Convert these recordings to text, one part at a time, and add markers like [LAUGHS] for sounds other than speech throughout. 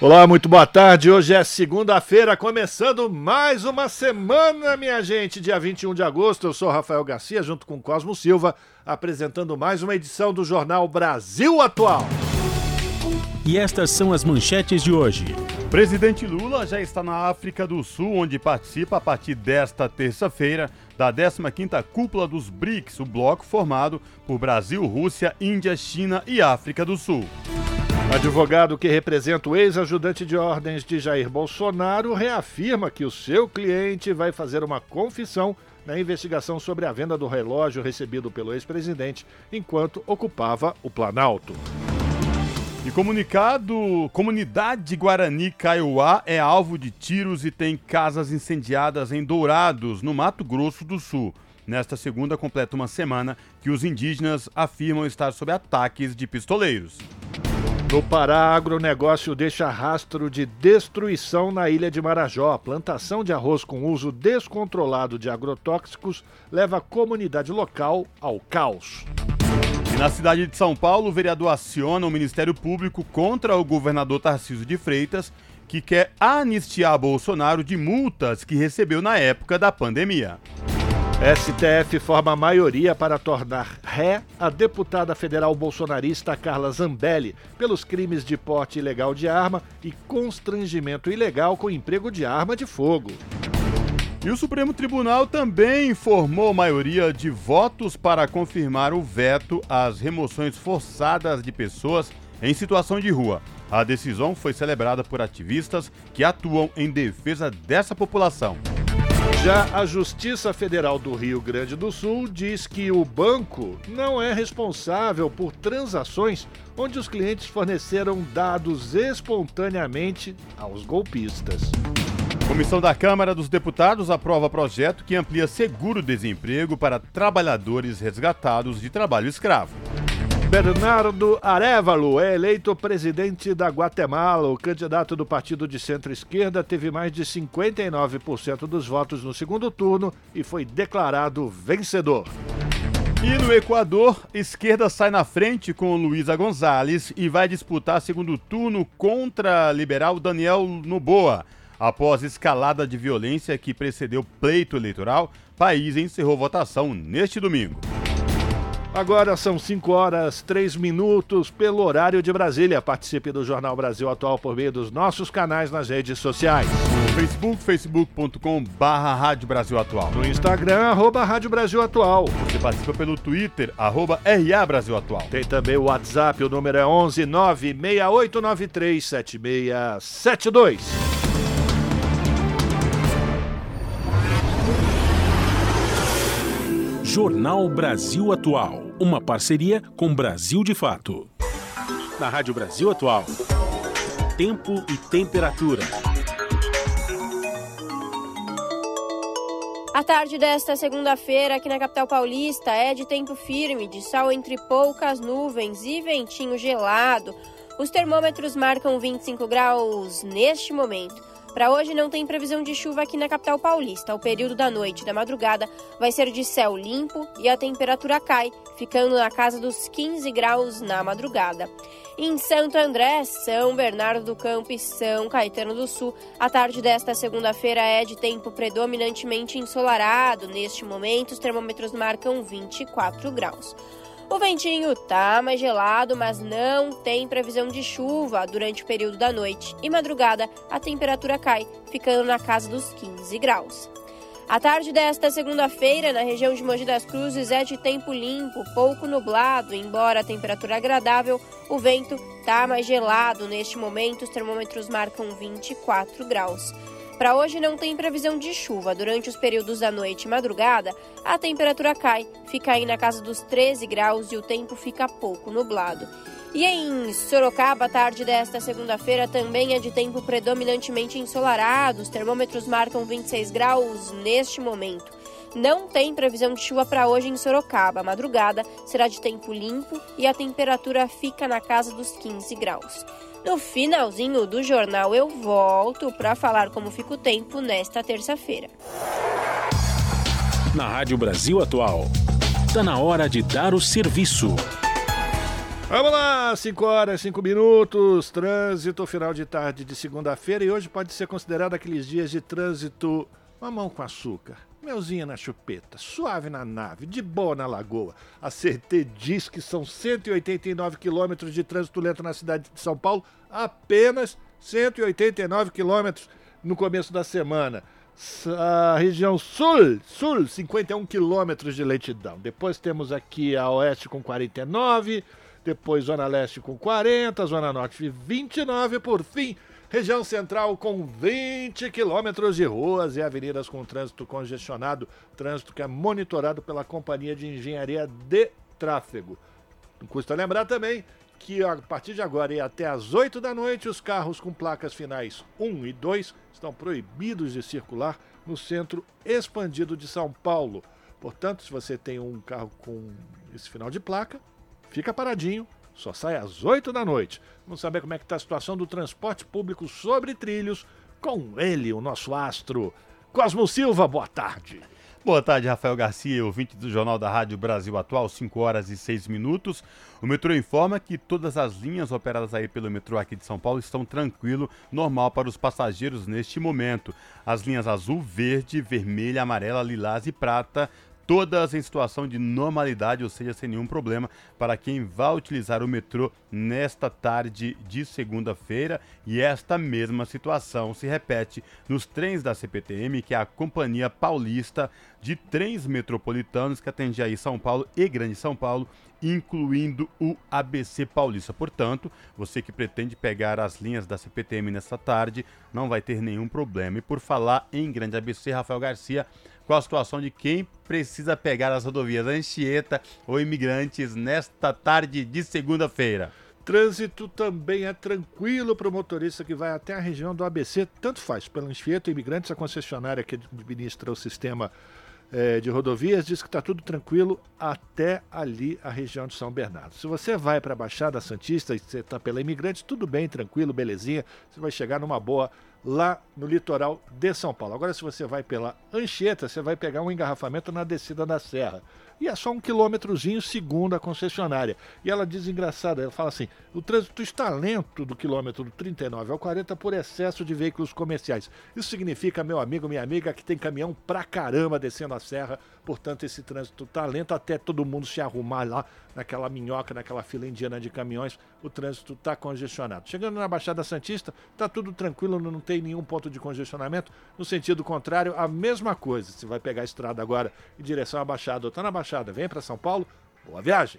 Olá, muito boa tarde. Hoje é segunda-feira, começando mais uma semana, minha gente. Dia 21 de agosto, eu sou Rafael Garcia, junto com Cosmo Silva, apresentando mais uma edição do Jornal Brasil Atual. E estas são as manchetes de hoje. Presidente Lula já está na África do Sul, onde participa a partir desta terça-feira da 15ª Cúpula dos BRICS, o bloco formado por Brasil, Rússia, Índia, China e África do Sul. Advogado que representa o ex-ajudante de ordens de Jair Bolsonaro reafirma que o seu cliente vai fazer uma confissão na investigação sobre a venda do relógio recebido pelo ex-presidente enquanto ocupava o Planalto. E comunicado, comunidade Guarani Kaiowá é alvo de tiros e tem casas incendiadas em Dourados, no Mato Grosso do Sul. Nesta segunda completa uma semana que os indígenas afirmam estar sob ataques de pistoleiros. No Pará, agronegócio deixa rastro de destruição na ilha de Marajó. Plantação de arroz com uso descontrolado de agrotóxicos leva a comunidade local ao caos. E na cidade de São Paulo, o vereador aciona o Ministério Público contra o governador Tarcísio de Freitas, que quer anistiar Bolsonaro de multas que recebeu na época da pandemia. STF forma maioria para tornar ré a deputada federal bolsonarista Carla Zambelli pelos crimes de porte ilegal de arma e constrangimento ilegal com emprego de arma de fogo. E o Supremo Tribunal também informou maioria de votos para confirmar o veto às remoções forçadas de pessoas em situação de rua. A decisão foi celebrada por ativistas que atuam em defesa dessa população. Já a Justiça Federal do Rio Grande do Sul diz que o banco não é responsável por transações onde os clientes forneceram dados espontaneamente aos golpistas. Comissão da Câmara dos Deputados aprova projeto que amplia seguro-desemprego para trabalhadores resgatados de trabalho escravo. Bernardo Arevalo é eleito presidente da Guatemala. O candidato do partido de centro-esquerda teve mais de 59% dos votos no segundo turno e foi declarado vencedor. E no Equador, esquerda sai na frente com Luísa Gonzalez e vai disputar segundo turno contra liberal Daniel Noboa. Após escalada de violência que precedeu pleito eleitoral, país encerrou votação neste domingo. Agora são 5 horas 3 minutos pelo horário de Brasília. Participe do Jornal Brasil Atual por meio dos nossos canais nas redes sociais. Facebook, facebook.com barra Rádio Brasil Atual. No Instagram, arroba Rádio Brasil Atual. Você participa pelo Twitter, arroba RA Brasil Atual. Tem também o WhatsApp, o número é 11 96893 Jornal Brasil Atual, uma parceria com Brasil de Fato. Na Rádio Brasil Atual, tempo e temperatura. A tarde desta segunda-feira aqui na capital paulista é de tempo firme, de sol entre poucas nuvens e ventinho gelado. Os termômetros marcam 25 graus neste momento. Para hoje não tem previsão de chuva aqui na capital paulista. O período da noite e da madrugada vai ser de céu limpo e a temperatura cai, ficando na casa dos 15 graus na madrugada. Em Santo André, São Bernardo do Campo e São Caetano do Sul, a tarde desta segunda-feira é de tempo predominantemente ensolarado. Neste momento, os termômetros marcam 24 graus. O ventinho tá mais gelado, mas não tem previsão de chuva durante o período da noite e madrugada a temperatura cai, ficando na casa dos 15 graus. A tarde desta segunda-feira, na região de Mogi das Cruzes, é de tempo limpo, pouco nublado, embora a temperatura agradável, o vento tá mais gelado. Neste momento, os termômetros marcam 24 graus. Para hoje não tem previsão de chuva. Durante os períodos da noite e madrugada, a temperatura cai, fica aí na casa dos 13 graus e o tempo fica pouco nublado. E em Sorocaba, a tarde desta segunda-feira também é de tempo predominantemente ensolarado. Os termômetros marcam 26 graus neste momento. Não tem previsão de chuva para hoje em Sorocaba. A madrugada será de tempo limpo e a temperatura fica na casa dos 15 graus. No finalzinho do jornal eu volto para falar como fica o tempo nesta terça-feira. Na Rádio Brasil Atual, está na hora de dar o serviço. Vamos lá, 5 horas, 5 minutos, trânsito final de tarde de segunda-feira e hoje pode ser considerado aqueles dias de trânsito mamão com açúcar, melzinha na chupeta, suave na nave, de boa na lagoa. A CT diz que são 189 quilômetros de trânsito lento na cidade de São Paulo, apenas 189 quilômetros no começo da semana. A região sul, sul, 51 quilômetros de lentidão. Depois temos aqui a oeste com 49 depois Zona Leste com 40, Zona Norte 29, por fim, região central com 20 quilômetros de ruas e avenidas com trânsito congestionado, trânsito que é monitorado pela Companhia de Engenharia de Tráfego. Custa lembrar também que a partir de agora e até às 8 da noite, os carros com placas finais 1 e 2 estão proibidos de circular no centro expandido de São Paulo. Portanto, se você tem um carro com esse final de placa, fica paradinho, só sai às 8 da noite. Vamos saber como é que está a situação do transporte público sobre trilhos com ele, o nosso astro. Cosmo Silva, boa tarde. Boa tarde, Rafael Garcia, ouvinte do Jornal da Rádio Brasil Atual, 5 horas e 6 minutos. O metrô informa que todas as linhas operadas aí pelo metrô aqui de São Paulo estão tranquilo, normal para os passageiros neste momento. As linhas azul, verde, vermelha, amarela, lilás e prata todas em situação de normalidade, ou seja, sem nenhum problema para quem vai utilizar o metrô nesta tarde de segunda-feira. E esta mesma situação se repete nos trens da CPTM, que é a Companhia Paulista de Trens Metropolitanos, que atende aí São Paulo e Grande São Paulo, incluindo o ABC Paulista. Portanto, você que pretende pegar as linhas da CPTM nesta tarde, não vai ter nenhum problema. E por falar em Grande ABC, Rafael Garcia, com a situação de quem precisa pegar as rodovias Anchieta ou imigrantes nesta tarde de segunda-feira. Trânsito também é tranquilo para o motorista que vai até a região do ABC, tanto faz, pela Anchieta Imigrantes, a concessionária que administra o sistema é, de rodovias, diz que está tudo tranquilo até ali a região de São Bernardo. Se você vai para a Baixada Santista e você está pela Imigrantes, tudo bem, tranquilo, belezinha, você vai chegar numa boa lá no litoral de São Paulo. Agora, se você vai pela Anchieta, você vai pegar um engarrafamento na descida da serra e é só um quilômetrozinho segundo a concessionária. E ela diz engraçada, ela fala assim: o trânsito está lento do quilômetro 39 ao 40 por excesso de veículos comerciais. Isso significa, meu amigo, minha amiga, que tem caminhão pra caramba descendo a serra, portanto esse trânsito está lento até todo mundo se arrumar lá naquela minhoca, naquela fila indiana de caminhões, o trânsito está congestionado. Chegando na Baixada Santista, está tudo tranquilo, não tem nenhum ponto de congestionamento. No sentido contrário, a mesma coisa. Se vai pegar a estrada agora em direção à Baixada ou está na Baixada, vem para São Paulo, boa viagem!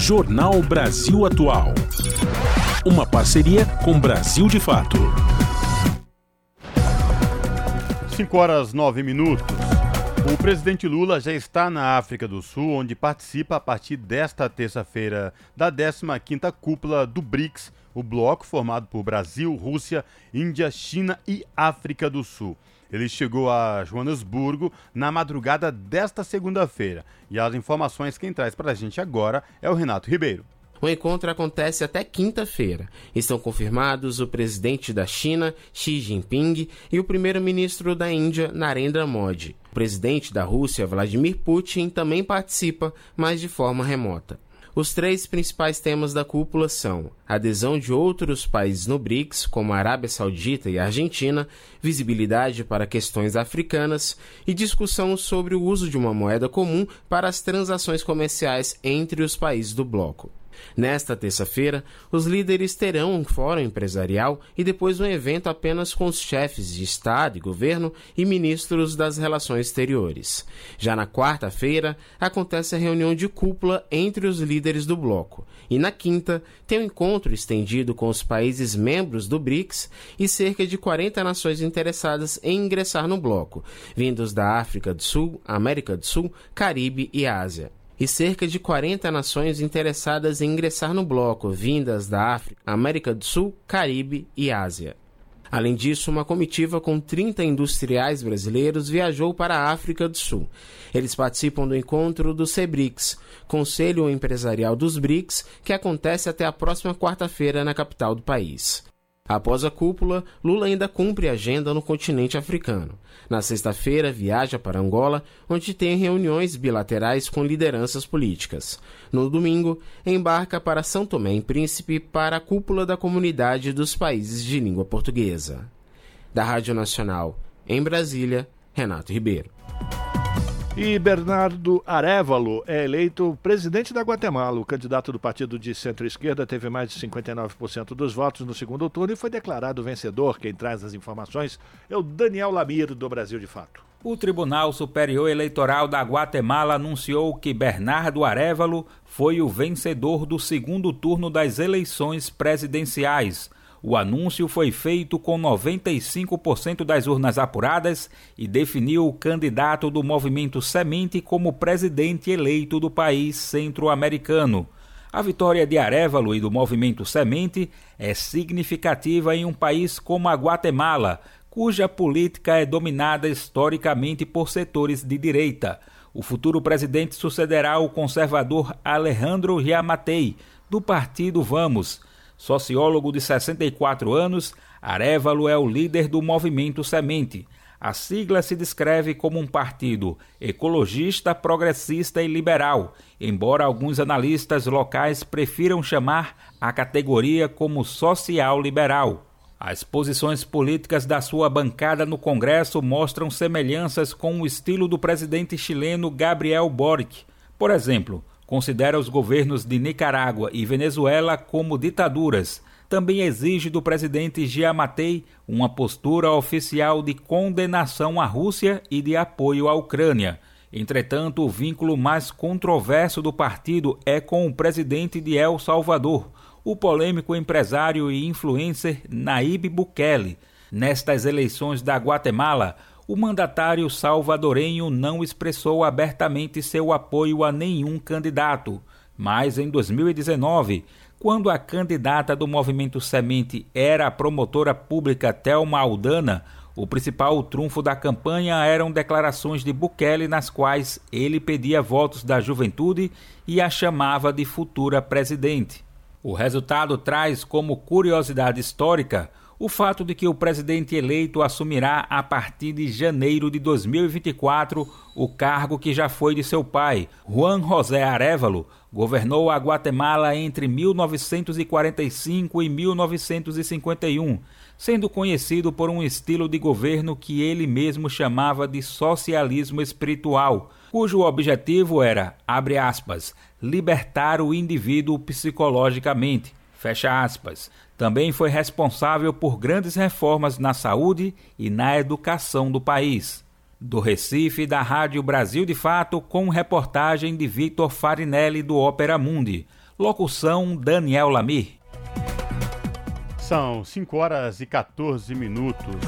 Jornal Brasil Atual. Uma parceria com Brasil de Fato. 5 horas 9 minutos. O presidente Lula já está na África do Sul, onde participa a partir desta terça-feira da 15ª cúpula do BRICS, o bloco formado por Brasil, Rússia, Índia, China e África do Sul. Ele chegou a Joanesburgo na madrugada desta segunda-feira. E as informações quem traz para a gente agora é o Renato Ribeiro. O encontro acontece até quinta-feira. Estão confirmados o presidente da China, Xi Jinping, e o primeiro-ministro da Índia, Narendra Modi. O presidente da Rússia, Vladimir Putin, também participa, mas de forma remota. Os três principais temas da cúpula são adesão de outros países no BRICS, como a Arábia Saudita e a Argentina, visibilidade para questões africanas e discussão sobre o uso de uma moeda comum para as transações comerciais entre os países do bloco. Nesta terça-feira, os líderes terão um fórum empresarial e depois um evento apenas com os chefes de Estado e governo e ministros das relações exteriores. Já na quarta-feira, acontece a reunião de cúpula entre os líderes do bloco. E na quinta, tem um encontro estendido com os países membros do BRICS e cerca de 40 nações interessadas em ingressar no bloco, vindos da África do Sul, América do Sul, Caribe e Ásia e cerca de 40 nações interessadas em ingressar no bloco, vindas da África, América do Sul, Caribe e Ásia. Além disso, uma comitiva com 30 industriais brasileiros viajou para a África do Sul. Eles participam do encontro do CEBRICS, Conselho Empresarial dos BRICS, que acontece até a próxima quarta-feira na capital do país. Após a cúpula, Lula ainda cumpre agenda no continente africano. Na sexta-feira, viaja para Angola, onde tem reuniões bilaterais com lideranças políticas. No domingo, embarca para São Tomé e Príncipe para a cúpula da Comunidade dos Países de Língua Portuguesa. Da Rádio Nacional, em Brasília, Renato Ribeiro. E Bernardo Arevalo é eleito presidente da Guatemala. O candidato do partido de centro-esquerda teve mais de 59% dos votos no segundo turno e foi declarado vencedor. Quem traz as informações é o Daniel Lamir, do Brasil de Fato. O Tribunal Superior Eleitoral da Guatemala anunciou que Bernardo Arevalo foi o vencedor do segundo turno das eleições presidenciais. O anúncio foi feito com 95% das urnas apuradas e definiu o candidato do movimento Semente como presidente eleito do país centro-americano. A vitória de Arevalo e do movimento Semente é significativa em um país como a Guatemala, cuja política é dominada historicamente por setores de direita. O futuro presidente sucederá o conservador Alejandro Yamatei, do partido Vamos Sociólogo de 64 anos, Arevalo é o líder do movimento Semente. A sigla se descreve como um partido ecologista, progressista e liberal, embora alguns analistas locais prefiram chamar a categoria como social-liberal. As posições políticas da sua bancada no Congresso mostram semelhanças com o estilo do presidente chileno Gabriel Boric. Por exemplo, considera os governos de Nicarágua e Venezuela como ditaduras. Também exige do presidente Giamatei uma postura oficial de condenação à Rússia e de apoio à Ucrânia. Entretanto, o vínculo mais controverso do partido é com o presidente de El Salvador, o polêmico empresário e influencer Naíbe Bukele. Nestas eleições da Guatemala, o mandatário salvadorenho não expressou abertamente seu apoio a nenhum candidato, mas em 2019, quando a candidata do movimento Semente era a promotora pública Thelma Aldana, o principal trunfo da campanha eram declarações de Bukele nas quais ele pedia votos da juventude e a chamava de futura presidente. O resultado traz como curiosidade histórica o fato de que o presidente eleito assumirá a partir de janeiro de 2024 o cargo que já foi de seu pai, Juan José Arevalo, governou a Guatemala entre 1945 e 1951, sendo conhecido por um estilo de governo que ele mesmo chamava de socialismo espiritual, cujo objetivo era, abre aspas, libertar o indivíduo psicologicamente, fecha aspas, também foi responsável por grandes reformas na saúde e na educação do país. Do Recife, da Rádio Brasil de Fato, com reportagem de Vitor Farinelli do Ópera Mundi. Locução Daniel Lamir. São 5 horas e 14 minutos.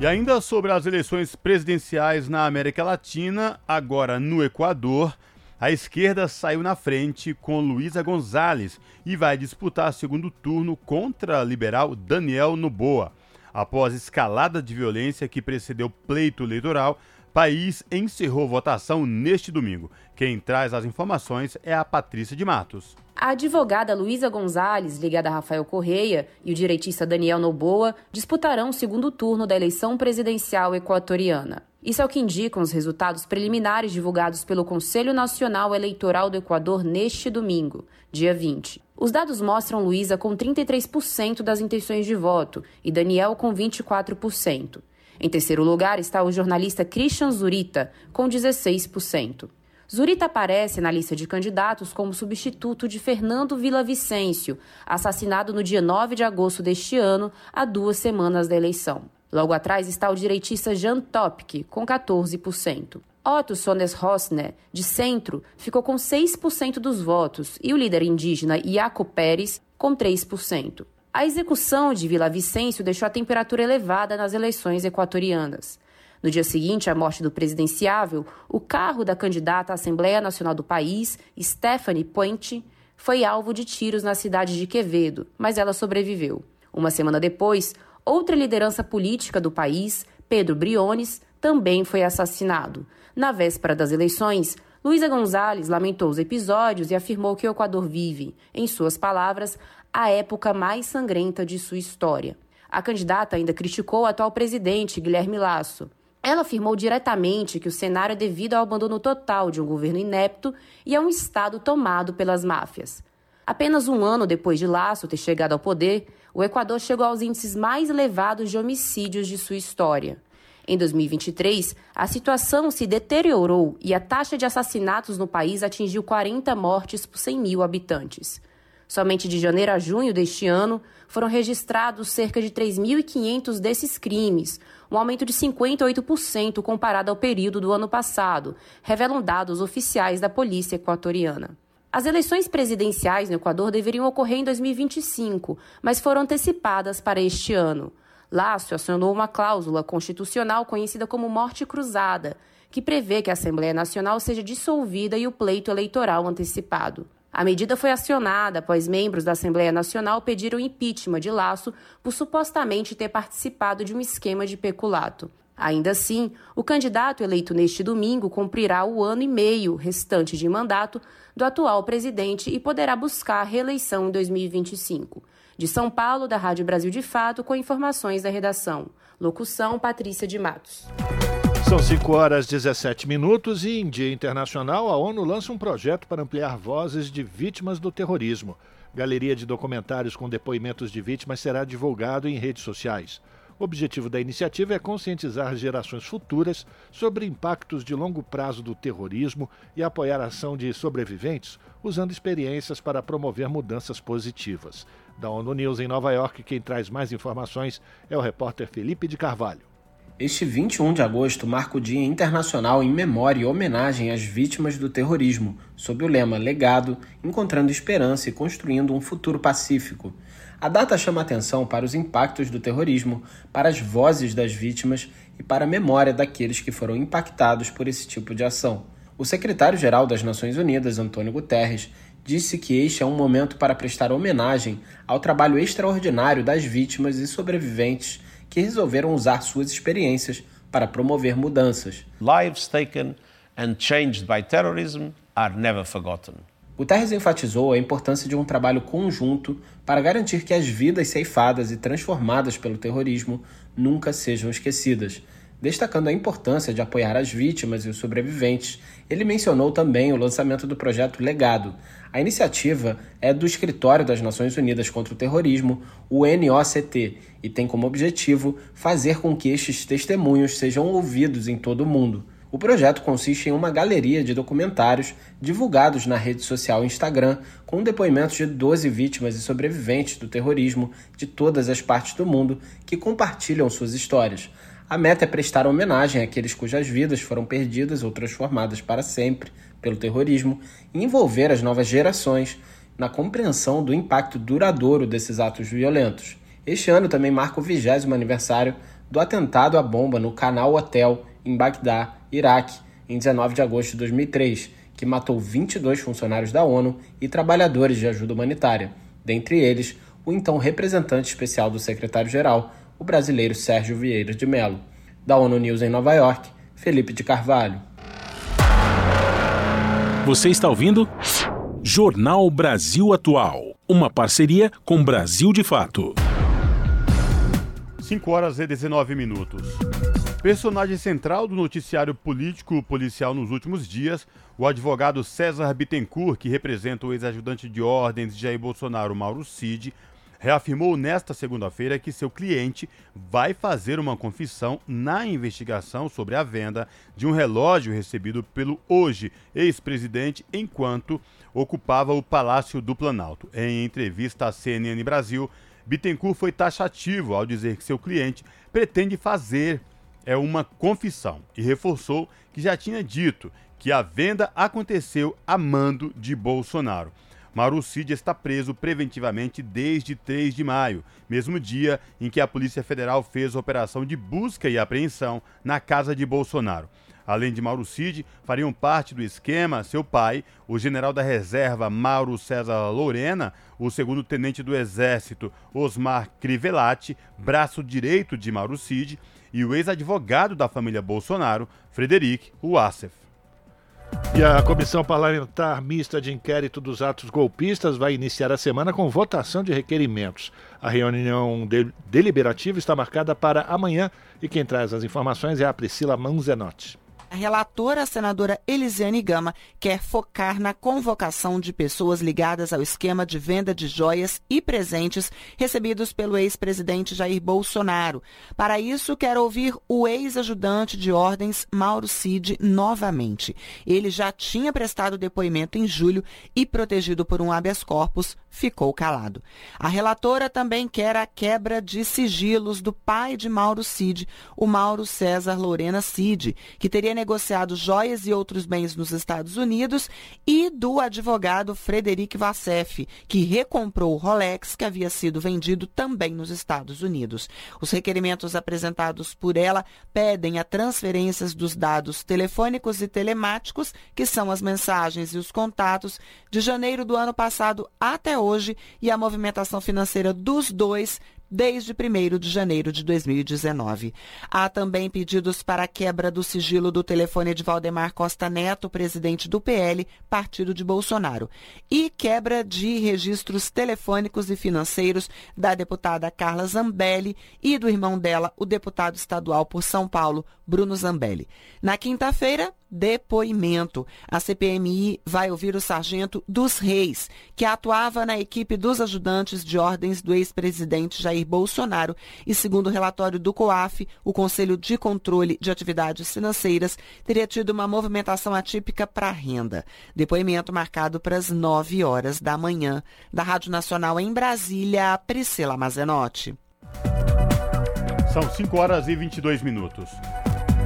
E ainda sobre as eleições presidenciais na América Latina, agora no Equador, a esquerda saiu na frente com Luísa Gonzalez e vai disputar segundo turno contra a liberal Daniel Noboa. Após escalada de violência que precedeu pleito eleitoral, país encerrou votação neste domingo. Quem traz as informações é a Patrícia de Matos. A advogada Luísa Gonzalez, ligada a Rafael Correia, e o direitista Daniel Noboa disputarão o segundo turno da eleição presidencial equatoriana. Isso é o que indicam os resultados preliminares divulgados pelo Conselho Nacional Eleitoral do Equador neste domingo, dia 20. Os dados mostram Luísa com 33% das intenções de voto e Daniel com 24%. Em terceiro lugar está o jornalista Christian Zurita, com 16%. Zurita aparece na lista de candidatos como substituto de Fernando Vicencio, assassinado no dia 9 de agosto deste ano, há duas semanas da eleição. Logo atrás está o direitista Jan Topke, com 14%. Otto Sones Rosner, de centro, ficou com 6% dos votos e o líder indígena Iaco Pérez com 3%. A execução de Vila Vicêncio deixou a temperatura elevada nas eleições equatorianas. No dia seguinte à morte do presidenciável, o carro da candidata à Assembleia Nacional do país, Stephanie Puente, foi alvo de tiros na cidade de Quevedo, mas ela sobreviveu. Uma semana depois, outra liderança política do país, Pedro Briones, também foi assassinado. Na véspera das eleições, Luísa Gonzalez lamentou os episódios e afirmou que o Equador vive, em suas palavras, a época mais sangrenta de sua história. A candidata ainda criticou o atual presidente, Guilherme Lasso. Ela afirmou diretamente que o cenário é devido ao abandono total de um governo inepto e a um Estado tomado pelas máfias. Apenas um ano depois de Lasso ter chegado ao poder, o Equador chegou aos índices mais elevados de homicídios de sua história. Em 2023, a situação se deteriorou e a taxa de assassinatos no país atingiu 40 mortes por 100 mil habitantes. Somente de janeiro a junho deste ano, foram registrados cerca de 3.500 desses crimes, um aumento de 58% comparado ao período do ano passado, revelam dados oficiais da Polícia Equatoriana. As eleições presidenciais no Equador deveriam ocorrer em 2025, mas foram antecipadas para este ano. Lácio acionou uma cláusula constitucional conhecida como morte cruzada, que prevê que a Assembleia Nacional seja dissolvida e o pleito eleitoral antecipado. A medida foi acionada após membros da Assembleia Nacional pediram impeachment de Laço por supostamente ter participado de um esquema de peculato. Ainda assim, o candidato eleito neste domingo cumprirá o ano e meio restante de mandato do atual presidente e poderá buscar reeleição em 2025. De São Paulo, da Rádio Brasil de Fato, com informações da redação. Locução: Patrícia de Matos. São 5 horas 17 minutos e em Dia Internacional a ONU lança um projeto para ampliar vozes de vítimas do terrorismo. Galeria de documentários com depoimentos de vítimas será divulgado em redes sociais. O objetivo da iniciativa é conscientizar gerações futuras sobre impactos de longo prazo do terrorismo e apoiar a ação de sobreviventes, usando experiências para promover mudanças positivas. Da ONU News em Nova York, quem traz mais informações é o repórter Felipe de Carvalho. Este 21 de agosto marca o Dia Internacional em memória e homenagem às vítimas do terrorismo, sob o lema Legado, encontrando esperança e construindo um futuro pacífico. A data chama atenção para os impactos do terrorismo, para as vozes das vítimas e para a memória daqueles que foram impactados por esse tipo de ação. O secretário-geral das Nações Unidas, Antônio Guterres, disse que este é um momento para prestar homenagem ao trabalho extraordinário das vítimas e sobreviventes que resolveram usar suas experiências para promover mudanças. Lives taken and changed by terrorism are never forgotten. Guterres enfatizou a importância de um trabalho conjunto para garantir que as vidas ceifadas e transformadas pelo terrorismo nunca sejam esquecidas, Destacando a importância de apoiar as vítimas e os sobreviventes, ele mencionou também o lançamento do projeto Legado. A iniciativa é do Escritório das Nações Unidas contra o Terrorismo, o NOCT, e tem como objetivo fazer com que estes testemunhos sejam ouvidos em todo o mundo. O projeto consiste em uma galeria de documentários divulgados na rede social Instagram, com depoimentos de 12 vítimas e sobreviventes do terrorismo de todas as partes do mundo que compartilham suas histórias. A meta é prestar homenagem àqueles cujas vidas foram perdidas ou transformadas para sempre pelo terrorismo e envolver as novas gerações na compreensão do impacto duradouro desses atos violentos. Este ano também marca o vigésimo aniversário do atentado à bomba no Canal Hotel, em Bagdá, Iraque, em 19 de agosto de 2003, que matou 22 funcionários da ONU e trabalhadores de ajuda humanitária, dentre eles o então representante especial do secretário-geral, o brasileiro Sérgio Vieira de Mello. Da ONU News em Nova York, Felipe de Carvalho. Você está ouvindo? Jornal Brasil Atual. Uma parceria com Brasil de Fato. 5 horas e 19 minutos. Personagem central do noticiário político policial nos últimos dias, o advogado César Bittencourt, que representa o ex-ajudante de ordens de Jair Bolsonaro, Mauro Cid, reafirmou nesta segunda-feira que seu cliente vai fazer uma confissão na investigação sobre a venda de um relógio recebido pelo hoje ex-presidente enquanto ocupava o Palácio do Planalto. Em entrevista à CNN Brasil, Bittencourt foi taxativo ao dizer que seu cliente pretende fazer é uma confissão e reforçou que já tinha dito que a venda aconteceu a mando de Bolsonaro. Mauro Cid está preso preventivamente desde 3 de maio, mesmo dia em que a Polícia Federal fez operação de busca e apreensão na casa de Bolsonaro. Além de Mauro Cid, fariam parte do esquema seu pai, o general da reserva Mauro César Lorena, o segundo tenente do Exército Osmar Crivellati, braço direito de Mauro Cid, e o ex-advogado da família Bolsonaro, Frederic Wassef. E a Comissão Parlamentar Mista de Inquérito dos Atos Golpistas vai iniciar a semana com votação de requerimentos. A reunião de deliberativa está marcada para amanhã e quem traz as informações é a Priscila Manzenotti. A relatora, a senadora Elisiane Gama, quer focar na convocação de pessoas ligadas ao esquema de venda de joias e presentes recebidos pelo ex-presidente Jair Bolsonaro. Para isso, quer ouvir o ex-ajudante de ordens Mauro Cid novamente. Ele já tinha prestado depoimento em julho e, protegido por um habeas corpus, ficou calado. A relatora também quer a quebra de sigilos do pai de Mauro Cid, o Mauro César Lorena Cid, que teria negociado joias e outros bens nos Estados Unidos, e do advogado Frederic Vassef, que recomprou o Rolex que havia sido vendido também nos Estados Unidos. Os requerimentos apresentados por ela pedem a transferências dos dados telefônicos e telemáticos, que são as mensagens e os contatos, de janeiro do ano passado até hoje, e a movimentação financeira dos dois desde 1 de janeiro de 2019. Há também pedidos para a quebra do sigilo do telefone de Valdemar Costa Neto, presidente do PL, partido de Bolsonaro, e quebra de registros telefônicos e financeiros da deputada Carla Zambelli e do irmão dela, o deputado estadual por São Paulo, Bruno Zambelli. Na quinta-feira, depoimento. A CPMI vai ouvir o sargento dos Reis, que atuava na equipe dos ajudantes de ordens do ex-presidente Jair Bolsonaro e, segundo o relatório do COAF, o Conselho de Controle de Atividades Financeiras teria tido uma movimentação atípica para renda. Depoimento marcado para as 9 horas da manhã. Da Rádio Nacional em Brasília, Priscila Mazenotti. São 5 horas e 22 minutos.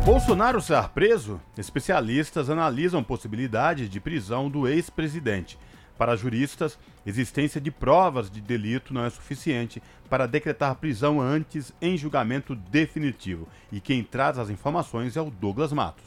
Bolsonaro ser preso? Especialistas analisam possibilidade de prisão do ex-presidente. Para juristas, existência de provas de delito não é suficiente para decretar prisão antes em julgamento definitivo. E quem traz as informações é o Douglas Matos.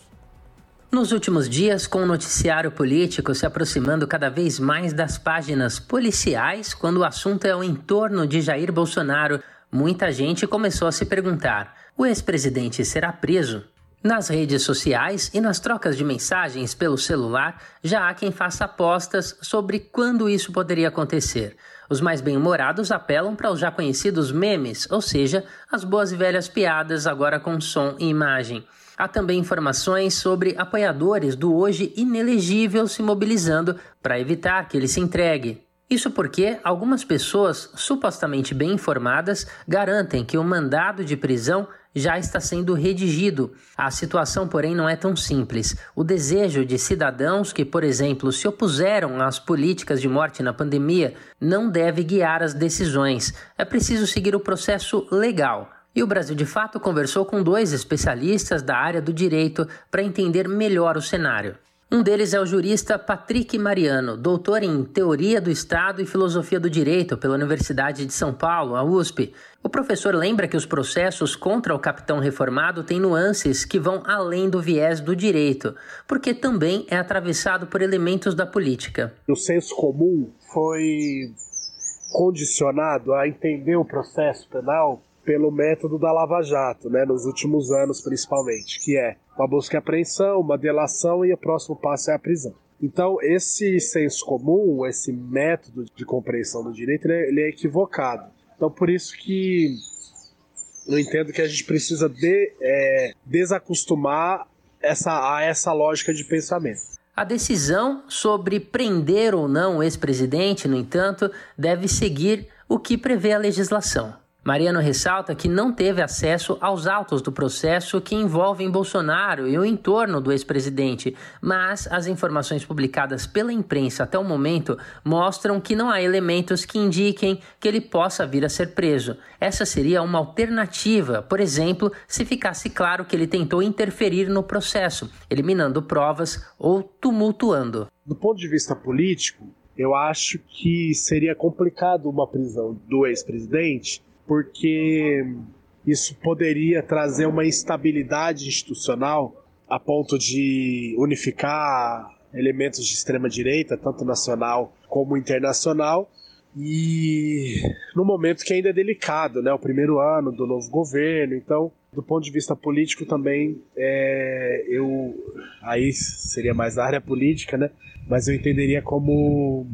Nos últimos dias, com o noticiário político se aproximando cada vez mais das páginas policiais, quando o assunto é o entorno de Jair Bolsonaro, muita gente começou a se perguntar: o ex-presidente será preso? Nas redes sociais e nas trocas de mensagens pelo celular, já há quem faça apostas sobre quando isso poderia acontecer. Os mais bem-humorados apelam para os já conhecidos memes, ou seja, as boas e velhas piadas agora com som e imagem. Há também informações sobre apoiadores do hoje inelegível se mobilizando para evitar que ele se entregue. Isso porque algumas pessoas supostamente bem informadas garantem que o mandado de prisão já está sendo redigido. A situação, porém, não é tão simples. O desejo de cidadãos que, por exemplo, se opuseram às políticas de morte na pandemia não deve guiar as decisões. É preciso seguir o processo legal. E o Brasil de Fato conversou com dois especialistas da área do direito para entender melhor o cenário. Um deles é o jurista Patrick Mariano, doutor em Teoria do Estado e Filosofia do Direito pela Universidade de São Paulo, a USP. O professor lembra que os processos contra o capitão reformado têm nuances que vão além do viés do direito, porque também é atravessado por elementos da política. O senso comum foi condicionado a entender o processo penal pelo método da Lava Jato, né, nos últimos anos principalmente, que é uma busca e apreensão, uma delação e o próximo passo é a prisão. Então, esse senso comum, esse método de compreensão do direito, ele é, ele é equivocado. Então, por isso que eu entendo que a gente precisa de, é, desacostumar essa, a essa lógica de pensamento. A decisão sobre prender ou não o ex-presidente, no entanto, deve seguir o que prevê a legislação. Mariano ressalta que não teve acesso aos autos do processo que envolvem Bolsonaro e o entorno do ex-presidente, mas as informações publicadas pela imprensa até o momento mostram que não há elementos que indiquem que ele possa vir a ser preso. Essa seria uma alternativa, por exemplo, se ficasse claro que ele tentou interferir no processo, eliminando provas ou tumultuando. Do ponto de vista político, eu acho que seria complicado uma prisão do ex-presidente porque isso poderia trazer uma instabilidade institucional a ponto de unificar elementos de extrema direita, tanto nacional como internacional, e no momento que ainda é delicado, né, o primeiro ano do novo governo, então do ponto de vista político também é, eu aí seria mais da área política, né, mas eu entenderia como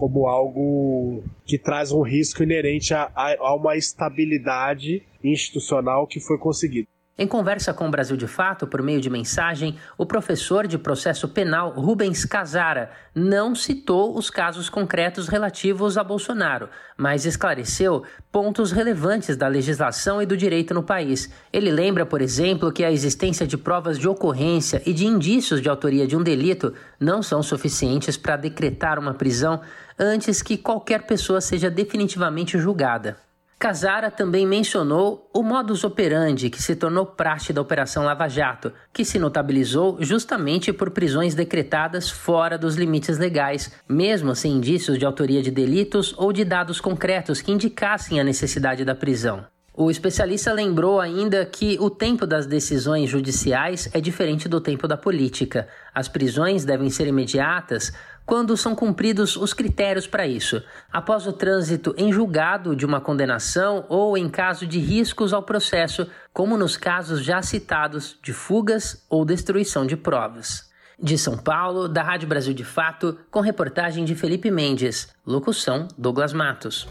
como algo que traz um risco inerente a, a, a uma estabilidade institucional que foi conseguida. Em conversa com o Brasil de Fato, por meio de mensagem, o professor de processo penal Rubens Casara não citou os casos concretos relativos a Bolsonaro, mas esclareceu pontos relevantes da legislação e do direito no país. Ele lembra, por exemplo, que a existência de provas de ocorrência e de indícios de autoria de um delito não são suficientes para decretar uma prisão antes que qualquer pessoa seja definitivamente julgada. Casara também mencionou o modus operandi que se tornou praxe da Operação Lava Jato, que se notabilizou justamente por prisões decretadas fora dos limites legais, mesmo sem indícios de autoria de delitos ou de dados concretos que indicassem a necessidade da prisão. O especialista lembrou ainda que o tempo das decisões judiciais é diferente do tempo da política. As prisões devem ser imediatas, quando são cumpridos os critérios para isso, após o trânsito em julgado de uma condenação ou em caso de riscos ao processo, como nos casos já citados de fugas ou destruição de provas. De São Paulo, da Rádio Brasil de Fato, com reportagem de Felipe Mendes. Locução: Douglas Matos.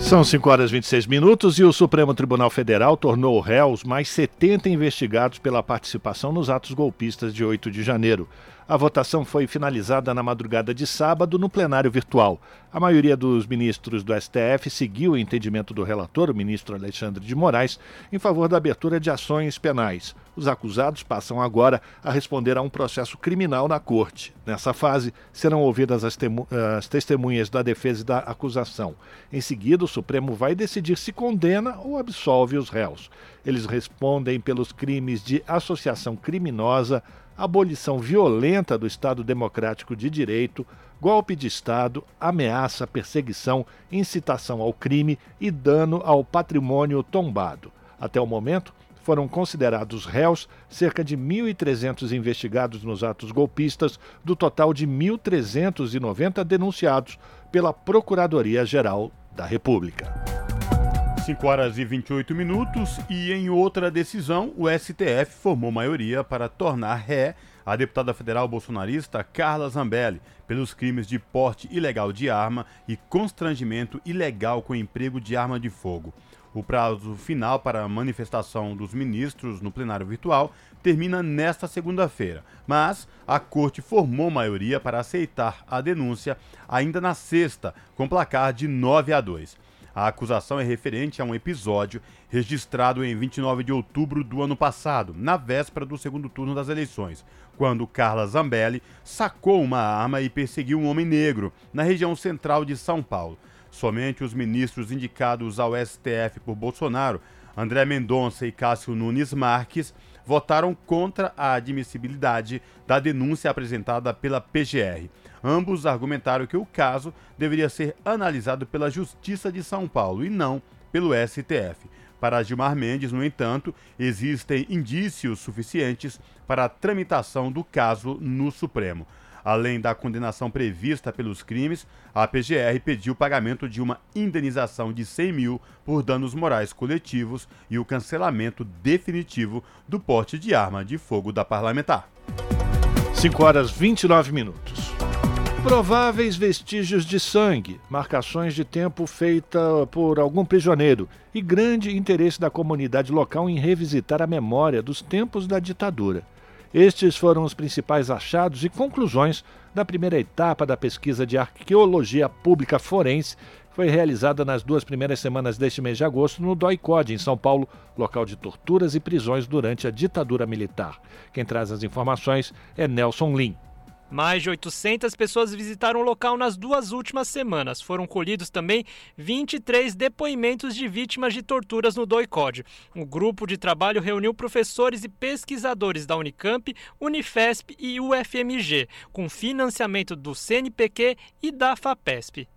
São 5 horas e 26 minutos e o Supremo Tribunal Federal tornou réus mais 70 investigados pela participação nos atos golpistas de 8 de janeiro. A votação foi finalizada na madrugada de sábado no plenário virtual. A maioria dos ministros do STF seguiu o entendimento do relator, o ministro Alexandre de Moraes, em favor da abertura de ações penais. Os acusados passam agora a responder a um processo criminal na corte. Nessa fase, serão ouvidas as, as testemunhas da defesa e da acusação. Em seguida, o Supremo vai decidir se condena ou absolve os réus. Eles respondem pelos crimes de associação criminosa abolição violenta do Estado Democrático de Direito, golpe de Estado, ameaça, perseguição, incitação ao crime e dano ao patrimônio tombado. Até o momento, foram considerados réus cerca de 1.300 investigados nos atos golpistas, do total de 1.390 denunciados pela Procuradoria-Geral da República. 5 horas e 28 minutos e em outra decisão, o STF formou maioria para tornar ré a deputada federal bolsonarista Carla Zambelli pelos crimes de porte ilegal de arma e constrangimento ilegal com emprego de arma de fogo. O prazo final para a manifestação dos ministros no plenário virtual termina nesta segunda-feira, mas a corte formou maioria para aceitar a denúncia ainda na sexta, com placar de 9 a 2. A acusação é referente a um episódio registrado em 29 de outubro do ano passado, na véspera do segundo turno das eleições, quando Carla Zambelli sacou uma arma e perseguiu um homem negro na região central de São Paulo. Somente os ministros indicados ao STF por Bolsonaro, André Mendonça e Cássio Nunes Marques, votaram contra a admissibilidade da denúncia apresentada pela PGR. Ambos argumentaram que o caso deveria ser analisado pela Justiça de São Paulo e não pelo STF. Para Gilmar Mendes, no entanto, existem indícios suficientes para a tramitação do caso no Supremo. Além da condenação prevista pelos crimes, a PGR pediu o pagamento de uma indenização de 100 mil por danos morais coletivos e o cancelamento definitivo do porte de arma de fogo da parlamentar. 5 horas 29 minutos. Prováveis vestígios de sangue, marcações de tempo feita por algum prisioneiro e grande interesse da comunidade local em revisitar a memória dos tempos da ditadura. Estes foram os principais achados e conclusões da primeira etapa da pesquisa de arqueologia pública forense foi realizada nas duas primeiras semanas deste mês de agosto no DOI-CODE, em São Paulo, local de torturas e prisões durante a ditadura militar. Quem traz as informações é Nelson Lim. Mais de 800 pessoas visitaram o local nas duas últimas semanas. Foram colhidos também 23 depoimentos de vítimas de torturas no DOI-CODE. O grupo de trabalho reuniu professores e pesquisadores da Unicamp, Unifesp e UFMG, com financiamento do CNPq e da FAPESP.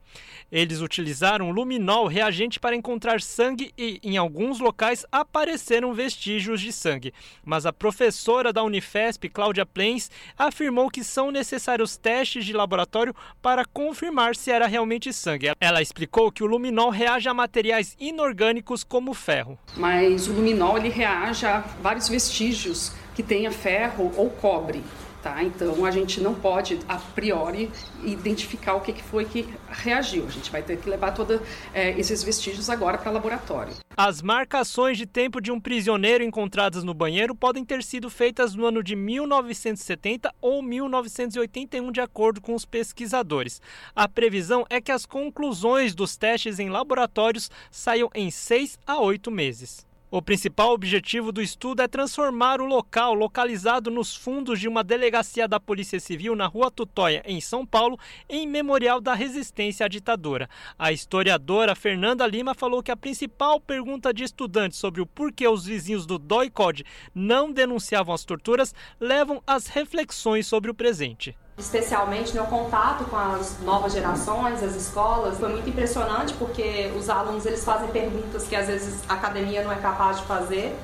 Eles utilizaram luminol reagente para encontrar sangue e, em alguns locais, apareceram vestígios de sangue. Mas a professora da Unifesp, Cláudia Plens, afirmou que são necessários testes de laboratório para confirmar se era realmente sangue. Ela explicou que o luminol reage a materiais inorgânicos como ferro. Mas o luminol ele reage a vários vestígios que tenha ferro ou cobre. Tá? Então a gente não pode a priori identificar o que, foi que reagiu. A gente vai ter que levar todos é, esses vestígios agora para laboratório. As marcações de tempo de um prisioneiro encontradas no banheiro podem ter sido feitas no ano de 1970 ou 1981, de acordo com os pesquisadores. A previsão é que as conclusões dos testes em laboratórios saiam em seis a oito meses. O principal objetivo do estudo é transformar o local, localizado nos fundos de uma delegacia da Polícia Civil na Rua Tutóia, em São Paulo, em memorial da resistência à ditadura. A historiadora Fernanda Lima falou que a principal pergunta de estudantes sobre o porquê os vizinhos do DOI-CODE não denunciavam as torturas levam às reflexões sobre o presente especialmente no contato com as novas gerações, as escolas, foi muito impressionante porque os alunos eles fazem perguntas que às vezes a academia não é capaz de fazer.